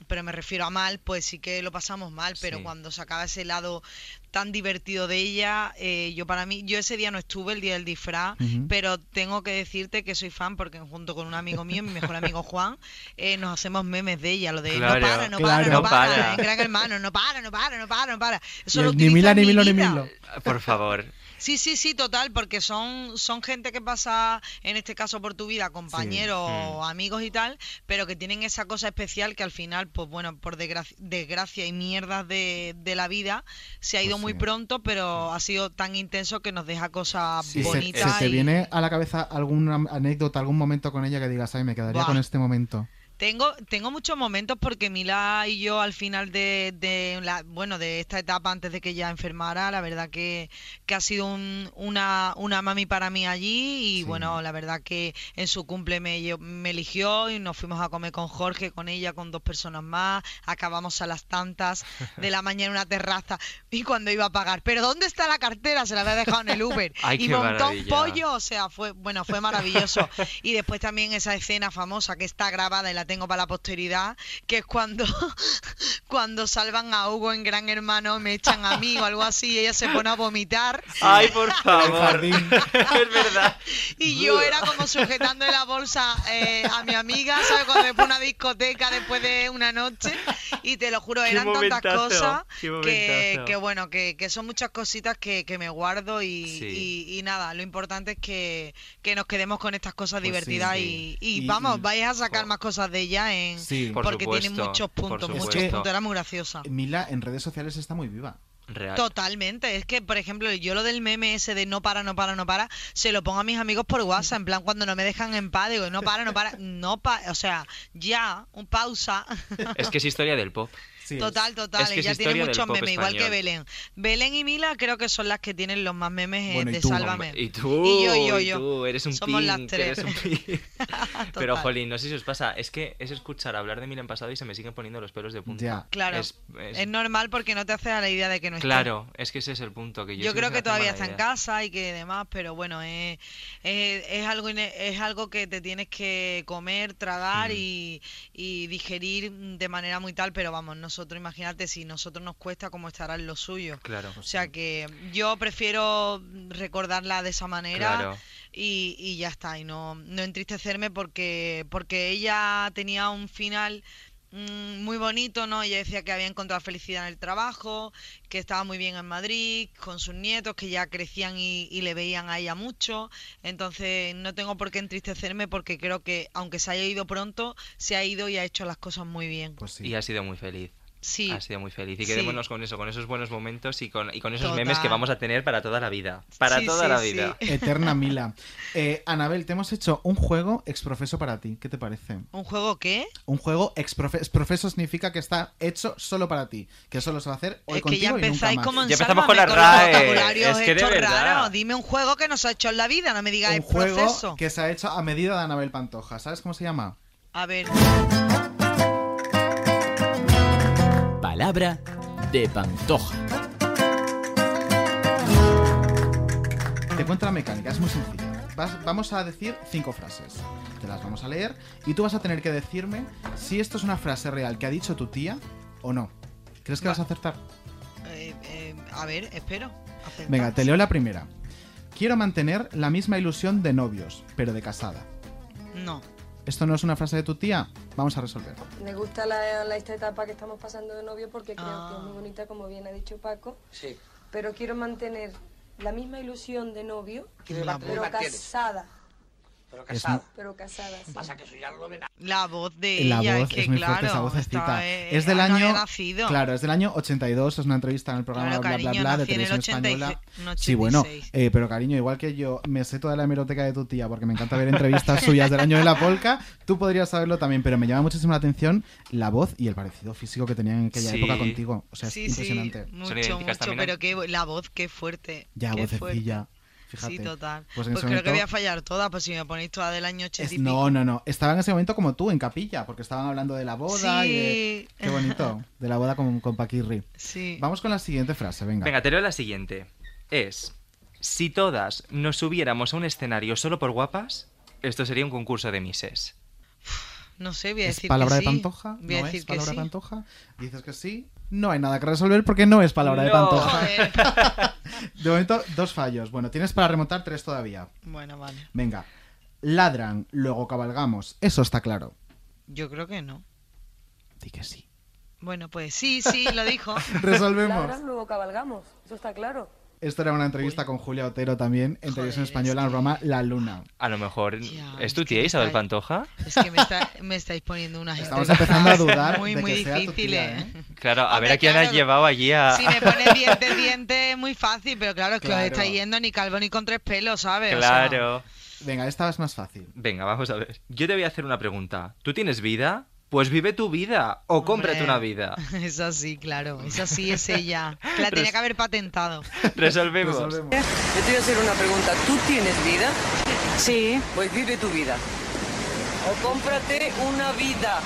pero me refiero a mal, pues sí que lo pasamos mal, pero Sí. cuando sacaba ese lado tan divertido de ella, eh, yo para mí, yo ese día no estuve, el día del disfraz, pero tengo que decirte que soy fan porque junto con un amigo mío, mi mejor amigo Juan, eh, nos hacemos memes de ella, lo de Claro, no para, no claro. para, no No para, para. en Gran Hermano, no para, no para, no para, no para. Eso Y lo ni Mila, ni mi Milo, ni. Milo. Por favor. Sí, sí, sí, total, porque son, son gente que pasa, en este caso por tu vida, compañeros Sí. o amigos y tal, pero que tienen esa cosa especial que al final, pues bueno, por desgracia, desgracia y mierdas de, de la vida, se ha ido Pues muy sí. pronto, pero ha sido tan intenso que nos deja cosas ¿Y se, bonitas. se te viene a la cabeza alguna anécdota, algún momento con ella que digas, ay, me quedaría con este momento? Tengo, tengo muchos momentos porque Mila y yo al final de, de la, bueno, de esta etapa antes de que ella enfermara, la verdad que, que ha sido un- una, una mami para mí allí y Sí. bueno, la verdad que en su cumple me, eligió y nos fuimos a comer con Jorge, con ella, con dos personas más, acabamos a las tantas de la mañana en una terraza y cuando iba a pagar, pero ¿dónde está la cartera? Se la había dejado en el Uber [LAUGHS] Ay, y montó un pollo, o sea, fue, bueno, fue maravilloso. Y después también esa escena famosa que está grabada y la tengo para la posteridad, que es cuando, [LAUGHS] cuando salvan a Hugo en Gran Hermano, me echan a mí o algo así, y ella se pone a vomitar. Ay, por favor. jardín. [LAUGHS] es verdad. Y yo era como sujetando en la bolsa eh, a mi amiga, ¿sabes? Cuando me pone una discoteca después de una noche. Y te lo juro, eran tantas cosas que, bueno, que, que son muchas cositas que, que me guardo y, Sí. y- y nada, lo importante es que, que nos quedemos con estas cosas Pues divertidas sí. y, y Y- vamos, vais a sacar más cosas de ella en Sí. Por porque tiene muchos puntos, muchos puntos, era muy graciosa. Mila en redes sociales está muy viva. Real. Totalmente, es que por ejemplo yo lo del meme ese de no para, no para, no para, se lo pongo a mis amigos por WhatsApp, en plan cuando no me dejan en paz, digo no para, no para, no para, o sea, ya, un pausa. Es que es historia del pop. Total, total, Es que ella tiene muchos memes, igual que. Belén. Belén y Mila creo que son las que tienen los más memes eh, Bueno, de tú. Sálvame. Y tú, Y yo, y yo, y yo. tú, eres un Somos las tres. eres un [LAUGHS] pink. Pero, jolín, no sé si os pasa, es que es escuchar hablar de Mil en pasado y se me siguen poniendo los pelos de punta. Ya. Claro, Es- es, es- normal porque no te haces a la idea de que no está. Claro, es que ese es el punto que yo Yo creo que todavía está en casa y que demás, pero bueno, es, es, es algo ine- es algo que te tienes que comer, tragar Mm. y, y digerir de manera muy tal, pero vamos, nosotros imagínate si nosotros nos cuesta cómo estará en lo suyo. Claro. O sea que yo prefiero recordarla de esa manera Claro. y, y ya está, y no, no entristecerme porque, porque ella tenía un final mm, muy bonito, ¿no? Ella decía que había encontrado felicidad en el trabajo, que estaba muy bien en Madrid, con sus nietos, que ya crecían y, y le veían a ella mucho. Entonces no tengo por qué entristecerme porque creo que aunque se haya ido pronto, se ha ido y ha hecho las cosas muy bien. Pues sí. Y ha sido muy feliz. Sí. Ha sido muy feliz. Y Sí. quedémonos con eso, con esos buenos momentos y con, y con esos Total. memes que vamos a tener para toda la vida. Para Sí, toda sí, la sí. vida. [LAUGHS] Eterna Mila. Eh, Anabel, te hemos hecho un juego exprofeso para ti. ¿Qué te parece? ¿Un juego qué? Un juego exprofeso. Exprofeso significa que está hecho solo para ti. Que solo se va a hacer hoy Es que ya contigo y nunca empezáis más. como en Ya empezamos con la RAE. Es que de verdad. raros. Dime un juego que nos ha hecho en la vida, no me digas un juego proceso. que se ha hecho a medida de Anabel Pantoja. ¿Sabes cómo se llama? A ver, Palabra de Pantoja. Te cuento la mecánica, es muy sencilla. Vas- vamos a decir cinco frases. Te las vamos a leer y tú vas a tener que decirme si esto es una frase real que ha dicho tu tía o no. ¿Crees que Va. vas a acertar? eh, eh, a ver, espero. Venga, te leo la primera. Quiero mantener la misma ilusión de novios, pero de casada. No. ¿Esto no es una frase de tu tía? Vamos a resolver. Me gusta la, la- esta etapa que estamos pasando de novio porque creo Ah. que es muy bonita, como bien ha dicho Paco. Sí. Pero quiero mantener la misma ilusión de novio, Que la- pero casada. Pero casada. Casadas. Pasa que eso ya lo ven. La voz de La ella, voz es que es muy claro, fuerte, esa vocecita. eh, es del año. Claro, es del año 82. Es una entrevista en el programa Claro, Bla cariño, Bla Bla de en el televisión 86, española. Sí, bueno, 86. eh, pero cariño, igual que yo me sé toda la hemeroteca de tu tía porque me encanta ver entrevistas [LAUGHS] suyas del año de la polca, tú podrías saberlo también, pero me llama muchísimo la atención la voz y el parecido físico que tenían en aquella Sí. época contigo. O sea, es sí, impresionante. sí, mucho, mucho, también. pero qué, la voz, qué fuerte. Ya, qué vocecilla. fuerte. Fíjate. Sí, total. Pues Pues, ese creo que voy a fallar todas, pues si me ponéis todas del año 80 Es- y pico. no, no, no. Estaba en ese momento como tú, en capilla, porque estaban hablando de la boda y de... Sí. Qué bonito. De la boda con, con Paquirri. Sí. Vamos con la siguiente frase, venga. Venga, te leo la siguiente. Es, si todas nos subiéramos a un escenario solo por guapas, esto sería un concurso de mises. No sé, voy a ¿Es decir palabra que de sí. Pantoja? Voy a ¿No decir es que palabra sí. de Pantoja? Dices que sí. No hay nada que resolver porque no es palabra de No. Pantoja. [LAUGHS] De momento, dos fallos. Bueno, tienes para remontar tres todavía. Bueno, vale. Venga. Ladran, luego cabalgamos. Eso está claro. Yo creo que no. Di que sí. Bueno, pues sí, sí, lo dijo. [LAUGHS] Resolvemos. Ladran, luego cabalgamos. Eso está claro. Esto era una entrevista con Julia Otero también en televisión española en programa La Luna. A lo mejor Ya, es tu es tía Isabel está- Pantoja. Es que me, está- me estáis poniendo unas Estamos empezando a dudar [LAUGHS] muy, de muy que sea tu difíciles. tía, ¿eh? Claro, a ver a quién has claro. llevado allí a... Si me pones [LAUGHS] diente, diente, muy fácil, pero claro, es que os Claro. estáis yendo ni calvo ni con tres pelos, ¿sabes? O sea, Claro. Venga, esta es más fácil. Venga, vamos a ver. Yo te voy a hacer una pregunta. ¿Tú tienes vida? Pues vive tu vida o cómprate una vida. [LAUGHS] Es así, claro. Es así, es [LAUGHS] ella. La tenía que haber patentado. Resolvemos. Resolvemos. Yo te voy a hacer una pregunta. ¿Tú tienes vida? Sí. Pues vive tu vida. O cómprate una vida.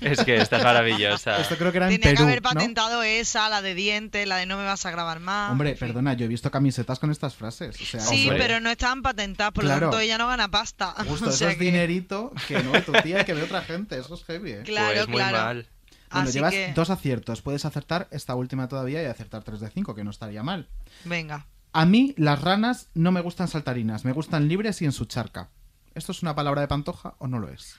Es que esta es maravillosa. Esto creo que era en Tenía que Perú, haber ¿no? patentado esa, la de dientes, la de no me vas a grabar más. Hombre, perdona, yo he visto camisetas con estas frases. O sea, Sí, hombre, pero no estaban patentadas, por Claro. lo tanto ella no gana pasta. Justo, [LAUGHS] O eso es que- dinerito que no de tu tía y que de otra gente. Eso es heavy, ¿eh? Claro, pues muy claro. mal. Bueno, Así llevas que- dos aciertos. Puedes acertar esta última todavía y acertar 3 de 5, que no estaría mal. Venga. A mí las ranas no me gustan saltarinas, me gustan libres y en su charca. ¿Esto es una palabra de Pantoja o no lo es?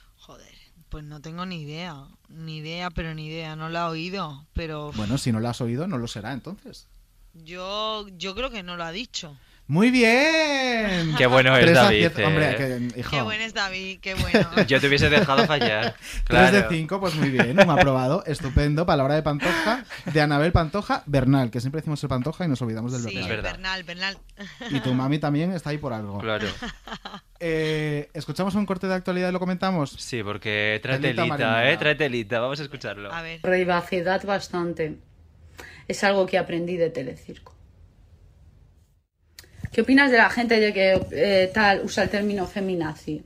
Pues no tengo ni idea. Ni idea, pero ni idea. No la he oído, pero Bueno, si no lo has oído, no lo será entonces. yo, yo creo que no lo ha dicho. ¡Muy bien! Qué bueno es David. Hombre, eh. que, hijo, Qué buen es David, qué bueno. [LAUGHS] Yo te hubiese dejado fallar. [LAUGHS] 3 Claro. de 5, pues muy bien, me ha aprobado. Estupendo. Palabra de Pantoja, de Anabel Pantoja Bernal, que siempre decimos el Pantoja y nos olvidamos del Sí, Bernal. verdad. Bernal, Bernal. Y tu mami también está ahí por algo. Claro. [LAUGHS] Eh, ¿Escuchamos un corte de actualidad y lo comentamos? Sí, porque trae Telita. ¿eh? Trae telita. Vamos a escucharlo. A ver. Privacidad bastante. Es algo que aprendí de Telecirco. ¿Qué opinas de la gente de que eh, tal usa el término feminazi?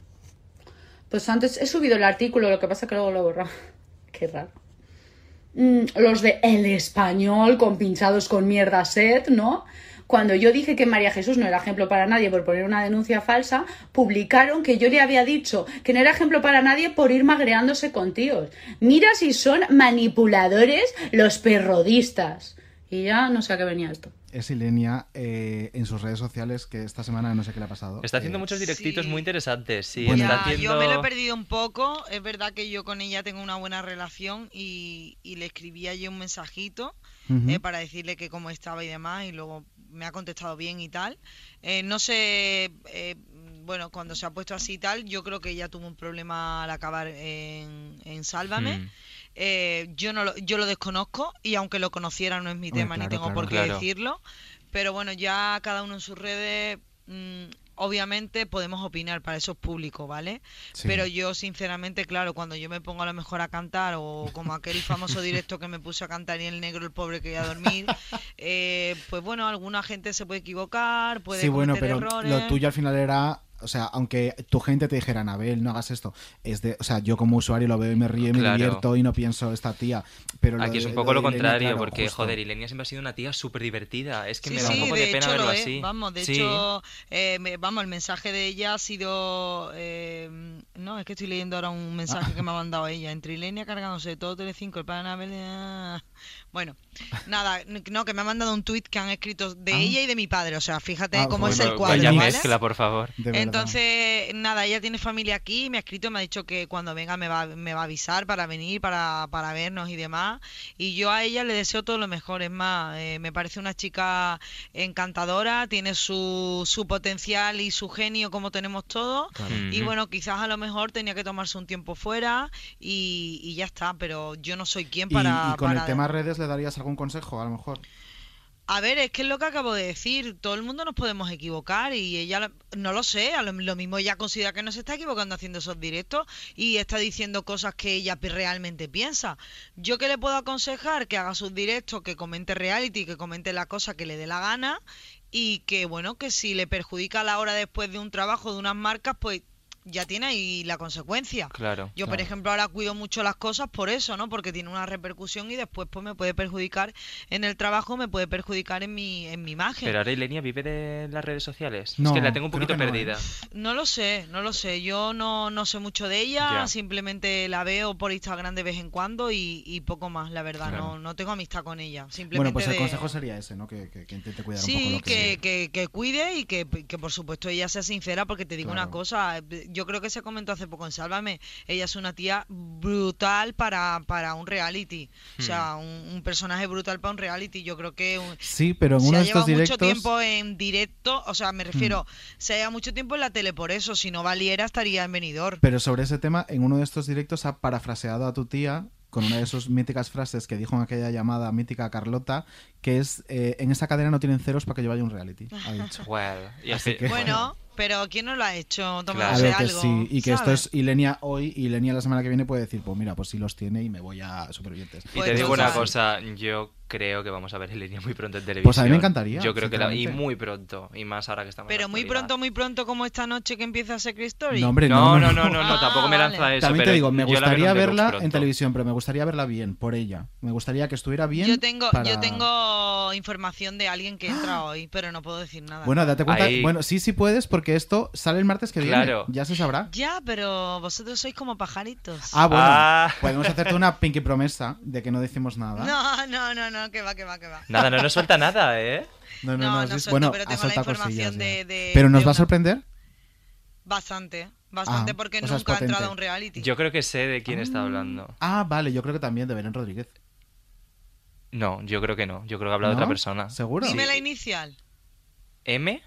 Pues antes he subido el artículo, lo que pasa que luego lo he borrado. [LAUGHS] Qué raro. Mm, los de El Español con pinchados con mierda set, ¿no? Cuando yo dije que María Jesús no era ejemplo para nadie por poner una denuncia falsa, publicaron que yo le había dicho que no era ejemplo para nadie por ir magreándose con tíos. Mira si son manipuladores los perrodistas. Y ya no sé a qué venía esto. Es Ilenia eh, en sus redes sociales, que esta semana no sé qué le ha pasado. Está haciendo Eh, muchos directitos Sí. muy interesantes. Sí, Bueno. está Ya, haciendo... Yo me lo he perdido un poco. Es verdad que yo con ella tengo una buena relación y, y le escribí ayer un mensajito eh, para decirle que cómo estaba y demás y luego me ha contestado bien y tal. Eh, no sé, eh, bueno, cuando se ha puesto así y tal, yo creo que ella tuvo un problema al acabar en, en Sálvame. Mm. Eh, yo no lo, yo lo desconozco y aunque lo conociera no es mi tema ni claro, tengo claro. por qué Claro. decirlo. Pero bueno, ya cada uno en sus redes, mm, obviamente podemos opinar, para eso es público, ¿vale? Sí. Pero yo sinceramente, claro, cuando yo me pongo a lo mejor a cantar o como aquel famoso directo que me puse a cantar y el negro, el pobre que iba a dormir, [LAUGHS] eh, pues bueno, alguna gente se puede equivocar, puede sí, bueno, pero errores. lo tuyo al final era. O sea, aunque tu gente te dijera, Anabel, no hagas esto. Es de, o sea, yo como usuario lo veo y me río y me Claro. divierto y no pienso esta tía. Pero lo Aquí es un poco lo Ilenia, contrario, claro, porque, justo. joder, Ilenia siempre ha sido una tía súper divertida. Es que Sí, me da un poco de de pena hecho verlo es. así. Vamos, de Sí. hecho, eh, me- vamos, el mensaje de ella ha sido. eh, no, es que estoy leyendo ahora un mensaje que me ha mandado ella. Entre Ilenia cargándose de todo Telecinco, el pan Anabel. ah. Bueno, [LAUGHS] nada, no, que me ha mandado un tuit que han escrito de Ah. ella y de mi padre. O sea, fíjate Ah, cómo es el cuadro, Vaya ¿vale? mezcla, por favor. Entonces, nada, ella tiene familia aquí, me ha escrito, me ha dicho que cuando venga me va, me va a avisar para venir, para, para vernos y demás. Y yo a ella le deseo todo lo mejor. Es más, eh, me parece una chica encantadora, tiene su, su potencial y su genio como tenemos todos. Y bueno, quizás a lo mejor tenía que tomarse un tiempo fuera y, y ya está, pero yo no soy quien Y, para... y con para- el tema redes le darías algún consejo, a lo mejor. a ver, es que es lo que acabo de decir. Todo el mundo nos podemos equivocar y ella no lo sé. A lo, lo mismo ella considera que no se está equivocando haciendo esos directos y está diciendo cosas que ella realmente piensa. Yo que le puedo aconsejar que haga sus directos, que comente reality, que comente la cosa que le dé la gana y que bueno, que si le perjudica a la hora después de un trabajo de unas marcas, pues ya tiene ahí la consecuencia. Claro. Yo, por ejemplo, ahora cuido mucho las cosas por eso, ¿no? Porque tiene una repercusión y después pues me puede perjudicar en el trabajo, me puede perjudicar en mi, en mi imagen. Pero ahora Ilenia vive de las redes sociales. No, es que la tengo un poquito no, ¿eh? perdida. No lo sé, no lo sé. Yo no, no sé mucho de ella, Ya. simplemente la veo por Instagram de vez en cuando y, y poco más, la verdad. Claro. No, no tengo amistad con ella. Simplemente Bueno, pues el de- consejo sería ese, ¿no? Que, que- que intente cuidar un poco Sí, lo que... que, que, que cuide y que, que por supuesto ella sea sincera porque te digo una cosa, yo creo que se comentó hace poco en Sálvame, ella es una tía brutal para, para un reality, o sea, un, un personaje brutal para un reality, yo creo que un- Sí, pero en se uno ha de estos llevado directos... mucho tiempo en directo, o sea, me refiero, se ha llevado mucho tiempo en la tele por eso, si no valiera estaría en venidor. Pero sobre ese tema, en uno de estos directos ha parafraseado a tu tía con una de sus [LAUGHS] míticas frases que dijo en aquella llamada mítica Carlota, que es, eh, en esa cadena no tienen ceros para que yo vaya a un reality, ha dicho. Well, y Así hace- que- Bueno, pero ¿quién no lo ha hecho? A Tomándose ver, que algo. sí, y que esto es Ilenia hoy y Ilenia la semana que viene puede decir, pues mira, pues sí los tiene y me voy a Supervivientes. Y te digo una cosa, yo creo que vamos a ver Ilenia muy pronto en televisión. Pues a mí me encantaría, Yo creo que la, y muy pronto, y más ahora que estamos en Pero la muy pronto, muy pronto como esta noche que empieza Secret Story. No, hombre, No, no, no, no, no, no, Ah, tampoco me lanza vale. eso. También te pero digo, me gustaría verla en televisión, pero me gustaría verla bien, por ella. Me gustaría que estuviera bien. Yo tengo, para- yo tengo información de alguien que entra hoy, pero no puedo decir nada. Bueno, date cuenta. Ahí- Bueno, sí, sí puedes, porque esto sale el martes que viene. Claro. Ya se sabrá. Ya, pero vosotros sois como pajaritos. Ah, bueno. Ah. Podemos hacerte una pinky promesa de que no decimos nada. [LAUGHS] No, no, no, no, que va, que va, que va. Nada, no nos suelta nada, ¿eh? No, no, No, no. no suelto, bueno, pero ha tengo la información cosillas de- ya. de- Pero de nos va a sorprender. Bastante, bastante Ah, porque o sea, es nunca ha entrado a un reality. Yo creo que sé de quién está hablando. Ah, vale, yo creo que también de Belén Rodríguez. No, yo creo que no. Yo creo que habla de ¿No? otra persona. ¿Seguro? Dime la inicial. ¿M?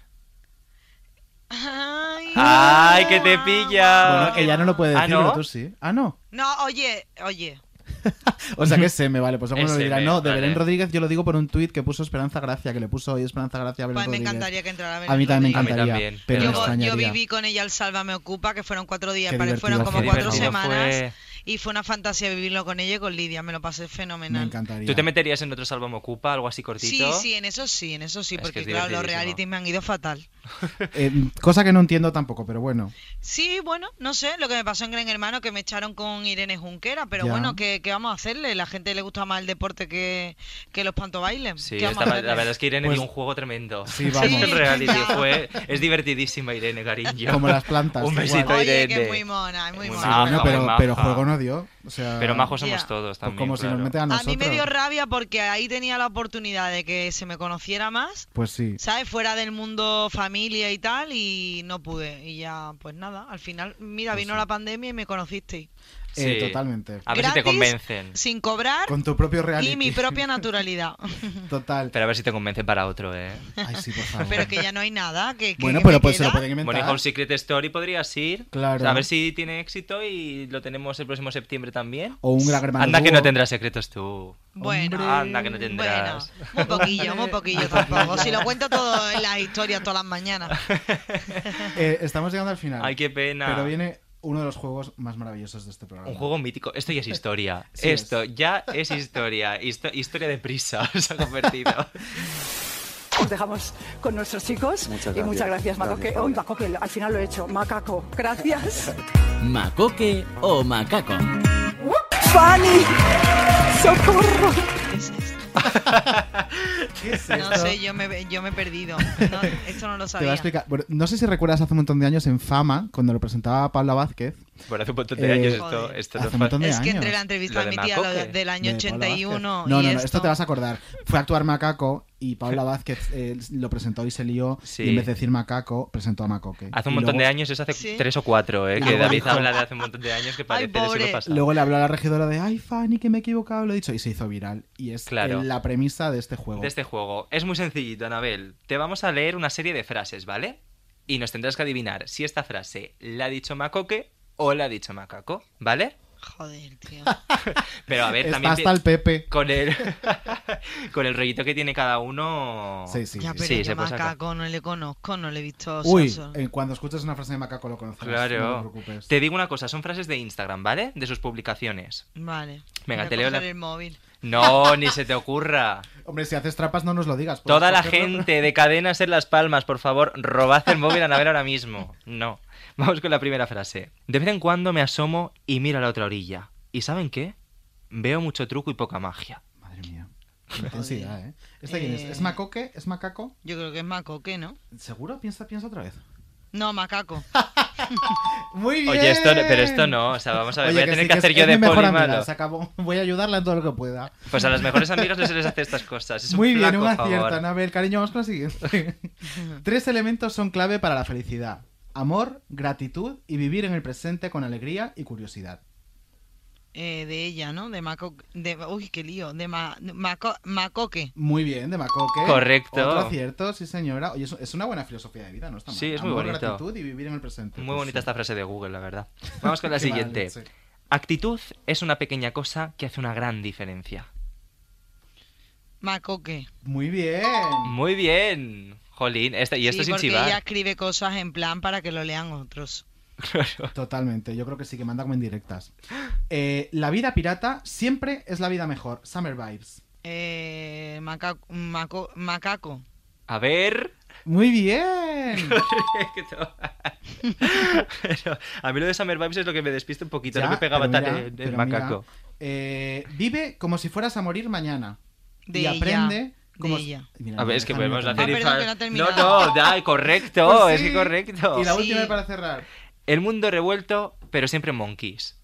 Ay, ¡Ay, que te pilla! Bueno, ella no lo puede Ah, decir, ¿no? pero tú sí. Ah, no. No, oye, oye. [LAUGHS] O sea que es M, vale, pues alguno lo dirá. No, de vale. Belén Rodríguez yo lo digo por un tuit que puso Esperanza Gracia, que le puso hoy Esperanza Gracia a Belén Pues me Rodríguez. encantaría que entrara A mí también me A mí encantaría, también, pero me Yo, viví con ella el Salva me ocupa, que fueron cuatro días, fueron como cuatro semanas. fue. Y fue una fantasía vivirlo con ella y con Lidia, me lo pasé Me fenomenal. encantaría. ¿Tú te meterías en otro Sálvame Ocupa, algo así Sí, cortito? sí, en eso sí, en eso sí, Es porque es claro, los realities me han ido fatal. [LAUGHS] Eh, cosa que no entiendo tampoco, pero bueno. Sí, bueno, no sé, lo que me pasó en Gran Hermano, que me echaron con Irene Junquera, pero Ya. bueno, ¿qué, qué vamos a hacerle? La gente le gusta más el deporte que, que los panto-bailen. Sí, ¿Qué vamos a estaba- hacerle? la verdad es que Irene Pues- dio un juego tremendo. Sí, [LAUGHS] vamos. Reality fue... Es divertidísima Irene, cariño. Como las plantas, [LAUGHS] Un igual. besito, Oye, Irene. que es muy mona, es muy Muy mona. Bueno, pero, pero juego no dio. O sea, Pero majos somos todos pues también, como si claro. nos meten a A nosotros. mí me dio rabia porque ahí tenía la oportunidad de que se me conociera más, Pues sí. ¿sabes? Fuera del mundo familia y tal, y no pude. Y ya, pues nada, al final, mira, Pues vino la pandemia y me conocisteis. Eh, Sí. totalmente. A ver si te convencen. Sin cobrar Con tu propio reality. y mi propia [LAUGHS] naturalidad. Total. Pero a ver si te convencen para otro, ¿eh? Ay, sí, por favor. Pero que ya no hay nada. Que, que- bueno, pero pues se lo pueden inventar. Bueno, y Home Secret Story podrías ir. Claro. A ver si tiene éxito y lo tenemos el próximo septiembre también. O un gran hermano Anda que no tendrás secretos tú. Bueno, Anda que no tendrás. muy poquillo, muy poquillo [LAUGHS] tampoco. Si lo cuento todo en las historias todas las mañanas. [LAUGHS] Eh, estamos llegando al final. Ay, qué pena. Pero viene uno de los juegos más maravillosos de este programa. Un juego mítico. Esto ya es historia. [LAUGHS] Sí Esto ya es historia. Histo- historia de prisa [LAUGHS] se ha convertido. Os dejamos con nuestros chicos. Muchas Y gracias. muchas gracias, Macoque. Hoy, Macoque, al final lo he hecho. Macaco, gracias. Macoque o macaco. ¡Fanny! ¡Socorro! [LAUGHS] ¿Qué es No sé, yo me, yo me he perdido. No, esto no lo Te voy a sabía. explicar. Bueno, no sé si recuerdas hace un montón de años en Fama, cuando lo presentaba Paula Vázquez. Bueno, hace un montón de Eh, años esto. Esto hace no un montón de Es que entre la entrevista de mi tía lo del año de Paula 81 Vázquez. y No, no, no, esto, esto te vas a acordar. Fue a actuar Macaco y Paula [LAUGHS] Vázquez eh, lo presentó y se lió Sí. y en vez de decir macaco, presentó a Macoque. Hace un Y montón de años, eso hace Sí. tres o cuatro, ¿eh? Que David habla de hace un montón de años que parece pobre. siglo pasado. Luego le habló a la regidora de, ay, Fanny, que me he equivocado, lo he dicho, y se hizo viral. Y es Claro. eh, la premisa de este juego. de este juego. Es muy sencillito, Anabel. Te vamos a leer una serie de frases, ¿vale? Y nos tendrás que adivinar si esta frase la ha dicho Macoque o la ha dicho Macaco, ¿vale? Joder, tío. [LAUGHS] Pero a ver, Está también... hasta el Pepe. Con el, [LAUGHS] con el rollito que tiene cada uno... Sí, sí. Ya, pero Sí, yo se macaco no le conozco, no le he visto. Uy, eh, cuando escuches una frase de macaco lo conocerás. No te Claro. preocupes. Te digo una cosa, son frases de Instagram, ¿vale? De sus publicaciones. Vale. Venga, te leo la- el móvil. No, ni se te ocurra. [LAUGHS] Hombre, si haces trampas no nos lo digas. Toda la gente de cadenas en Las Palmas, por favor, robad el móvil a Anabel ahora mismo. No. Vamos con la primera frase. De vez en cuando me asomo y miro a la otra orilla. ¿Y saben qué? Veo mucho truco y poca magia. Madre mía. [LAUGHS] Qué intensidad, ¿eh? ¿Este quién es? Eh, ¿Es macoque? ¿Es macaco? Yo creo que es macoque, ¿no? ¿Seguro? Piensa, piensa otra vez. No, macaco. [LAUGHS] Muy bien. Oye, esto, pero esto no. O sea, vamos a ver, Oye, voy a tener sí, que hacer es yo mi de mejor poli amiga, se acabó. Voy a ayudarla en todo lo que pueda. Pues a las mejores [LAUGHS] amigas no se les hace estas cosas. Es un Muy bien, flaco un acierto, favor. Anabel. Cariño, vamos con la siguiente. Tres elementos son clave para la felicidad. Amor, gratitud y vivir en el presente con alegría y curiosidad. Eh, de ella, ¿no? De maco... De... Uy, qué lío. De, ma... de maco... macoque. Muy bien, de Macoque. Correcto. Otro acierto, sí señora. Oye, es- es una buena filosofía de vida, ¿no está mal? Sí, es muy Amor, bonito. gratitud y vivir en el presente. Muy Pues bonita sí. esta frase de Google, la verdad. [LAUGHS] Vamos con la siguiente. sí. Actitud es una pequeña cosa que hace una gran diferencia. Macoque. Muy bien. Muy bien. Jolín, esta- y esto sí, sin porque chivar. ella escribe cosas en plan para que lo lean otros. Totalmente, yo creo que sí que manda como indirectas. Eh, la vida pirata siempre es la vida mejor. Summer vibes. Eh, maco- macaco. A ver. Muy bien. [LAUGHS] Correcto. Pero a mí lo de Summer Vibes es lo que me despista un poquito. Ya, no me pegaba tan mira, en pero macaco. mira, eh, vive como si fueras a morir mañana. De y ella, aprende de si- ella. Mira, A ver, es que podemos terminar. hacer Ah, perdón, infa- que no No, no, da, correcto, Pues es sí. que correcto. Y la Sí. última para cerrar. El mundo revuelto, pero siempre monkeys.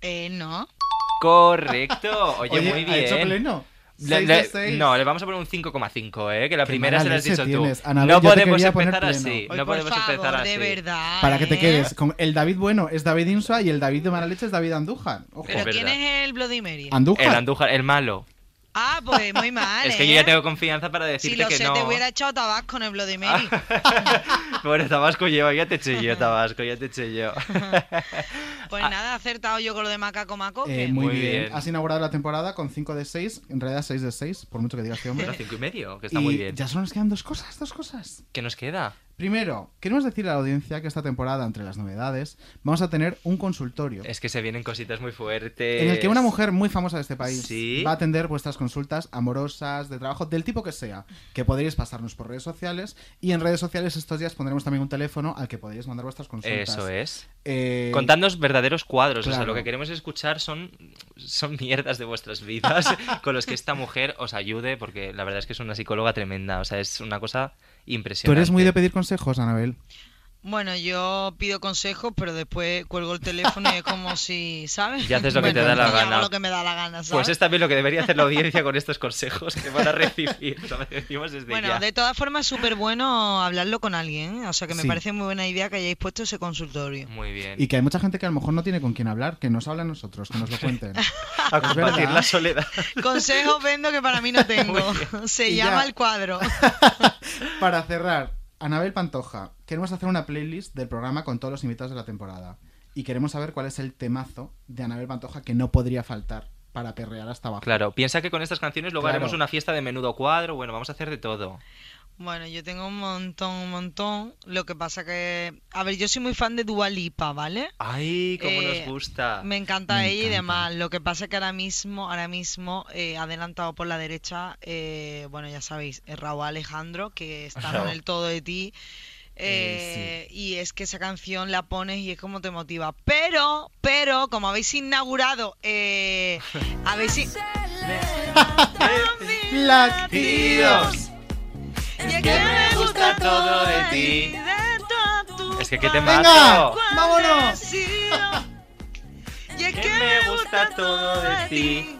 Eh, no. Correcto. [LAUGHS] Oye, Oye, muy ¿ha bien. hecho pleno? Le- le- no, le vamos a poner un 5,5, ¿eh? Que la primera se la has dicho tienes. tú. Anabel, no podemos empezar así. No podemos favor, empezar así. de verdad. Para que te ¿eh? quedes con el David bueno es David Insua y el David de mala leche es David Andújar. Ojo. ¿Pero Es quién es el Bloody Mary? Andújar. El Andújar, el malo. Ah, pues muy mal. [LAUGHS] es que ¿eh? yo ya tengo confianza para Si decirte lo que sé, no. te hubiera echado tabasco en el Bloody Mary. [LAUGHS] bueno, Tabasco llevo, ya te eché yo, Tabasco, ya te eché yo. [LAUGHS] Pues nada, he acertado yo con lo de macaco macoque. Eh, muy, Muy bien. bien. Has inaugurado la temporada con 5 de 6, en realidad 6 de 6, por mucho que digas este hombre. Era cinco y medio, que está Y muy bien. Ya solo nos quedan dos cosas, dos cosas. ¿Qué nos queda? Primero, queremos decirle a la audiencia que esta temporada, entre las novedades, vamos a tener un consultorio. Es que se vienen cositas muy fuertes. En el que una mujer muy famosa de este país Sí. va a atender vuestras consultas amorosas, de trabajo, del tipo que sea, que podréis pasarnos por redes sociales y en redes sociales estos días pondremos también un teléfono al que podréis mandar vuestras consultas. Eso es. Eh, Contadnos verdaderos cuadros. O sea, lo que queremos escuchar son, son mierdas de vuestras vidas [LAUGHS] con los que esta mujer os ayude, porque la verdad es que es una psicóloga tremenda. O sea, es una cosa ¿Tú eres muy de pedir consejos, Anabel? Bueno, yo pido consejos, pero después cuelgo el teléfono y es como si, [LAUGHS] ¿sabes? Y haces lo que te da la gana. lo que me da la gana, ¿sabes? Pues es también lo que debería hacer la audiencia con estos consejos que van a recibir. [LAUGHS] Lo decimos desde Bueno, ya. de todas formas es súper bueno hablarlo con alguien, ¿eh? O sea que me Sí. parece muy buena idea que hayáis puesto ese consultorio. Muy bien. Y que hay mucha gente que a lo mejor no tiene con quién hablar, que nos habla a nosotros, que nos lo [LAUGHS] cuenten. A verdad. la soledad. Consejos vendo que para mí no tengo. Se Y llama ya. el cuadro. Para cerrar, Anabel Pantoja, queremos hacer una playlist del programa con todos los invitados de la temporada. Y queremos saber cuál es el temazo de Anabel Pantoja que no podría faltar para perrear hasta abajo. Claro, piensa que con estas canciones luego Claro. haremos una fiesta de menudo cuadro. Bueno, vamos a hacer de todo. Bueno, yo tengo un montón, un montón. Lo que pasa que... A ver, yo soy muy fan de Dua Lipa, ¿vale? Ay, cómo Eh, nos gusta. Me encanta Me ella y demás. Lo que pasa que ahora mismo, ahora mismo, eh, adelantado por la derecha, eh, bueno, ya sabéis, eh, Raúl Alejandro, que está [LAUGHS] con el todo de ti. eh, Y es que esa canción la pones y es como te motiva. Pero, pero, como habéis inaugurado, eh, [LAUGHS] habéis. in- [LAUGHS] Latidos. Y es que me gusta todo de ti. Es que qué te ¡Venga! mato. ¡Vámonos! [LAUGHS] Y es Que me gusta todo de ti.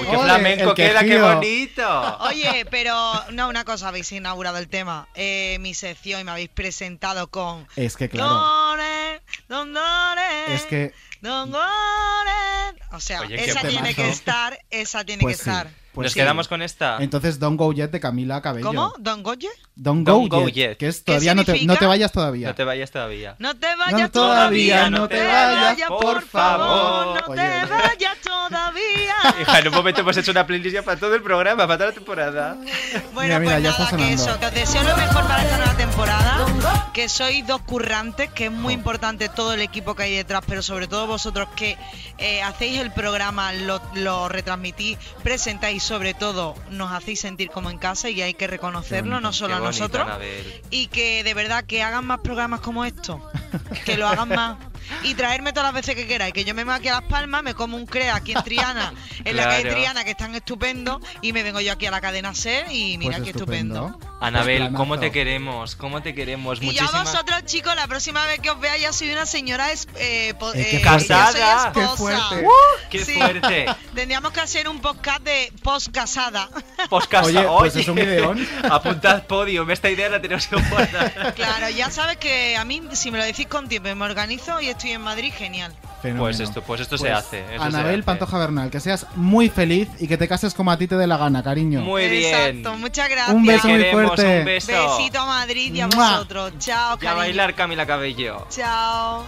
Uy, qué flamenco el queda, qué quejío. bonito. Oye, pero no, una cosa, habéis inaugurado el tema. Eh, mi sección y me habéis presentado con. Es que claro, Dore, don Dore, es que don Dore. O sea, Oye, qué esa tiene temazo. que estar, esa tiene Pues que sí, estar. Pues Nos sí. quedamos con esta. Entonces Don't Go Yet de Camila Cabello. ¿Cómo? ¿Don Goye? Don't, Don't go, Go yet, Yet. Que es ¿Qué todavía no te, no te vayas todavía. No te vayas todavía. No te vayas No, todavía, no te vayas, por por favor, no te vayas todavía. [LAUGHS] Hija, en un momento hemos hecho una playlist ya para todo el programa, para toda la temporada. Bueno, Mira, mira, pues ya está nada, que eso, que os deseo lo mejor para esta nueva temporada, que sois dos currantes, que es muy importante todo el equipo que hay detrás, pero sobre todo vosotros que eh, hacéis el programa, lo, lo retransmitís, presentáis, sobre todo nos hacéis sentir como en casa y hay que reconocerlo, no solo a nosotros. Anabel. Y que de verdad que hagan más programas como estos, que lo hagan más. [LAUGHS] Y traerme todas las veces que queráis, que yo me voy aquí a Las Palmas, me como un crea aquí en Triana, en la calle. Triana, que están estupendo, y me vengo yo aquí a la cadena SER y mira Pues qué estupendo. estupendo. Anabel, Pues ¿cómo te queremos? ¿Cómo te queremos? Y yo a vosotros, chicos, la próxima vez que os vea ya soy una señora es, eh, po- Eh, qué eh, fuerte. yo soy Casada. Qué fuerte. ¡Qué Sí. fuerte! [LAUGHS] Tendríamos que hacer un podcast de post casada. [LAUGHS] Podcast. Oye, pues es un videón. [LAUGHS] Apuntad podio, esta idea la tenemos que guardar. claro, ya sabes que a mí, si me lo decís con tiempo me organizo y estoy en Madrid, genial. Fenómeno. Pues esto, pues esto se Pues, hace. eso se Anabel hace. Pantoja Bernal, que seas muy feliz y que te cases como a ti te dé la gana, cariño. Muy bien. Exacto, muchas gracias. Un beso muy fuerte. Un beso. Besito a Madrid y a ¡Mua! vosotros. Chao, Y a cariño. bailar Camila Cabello. Chao.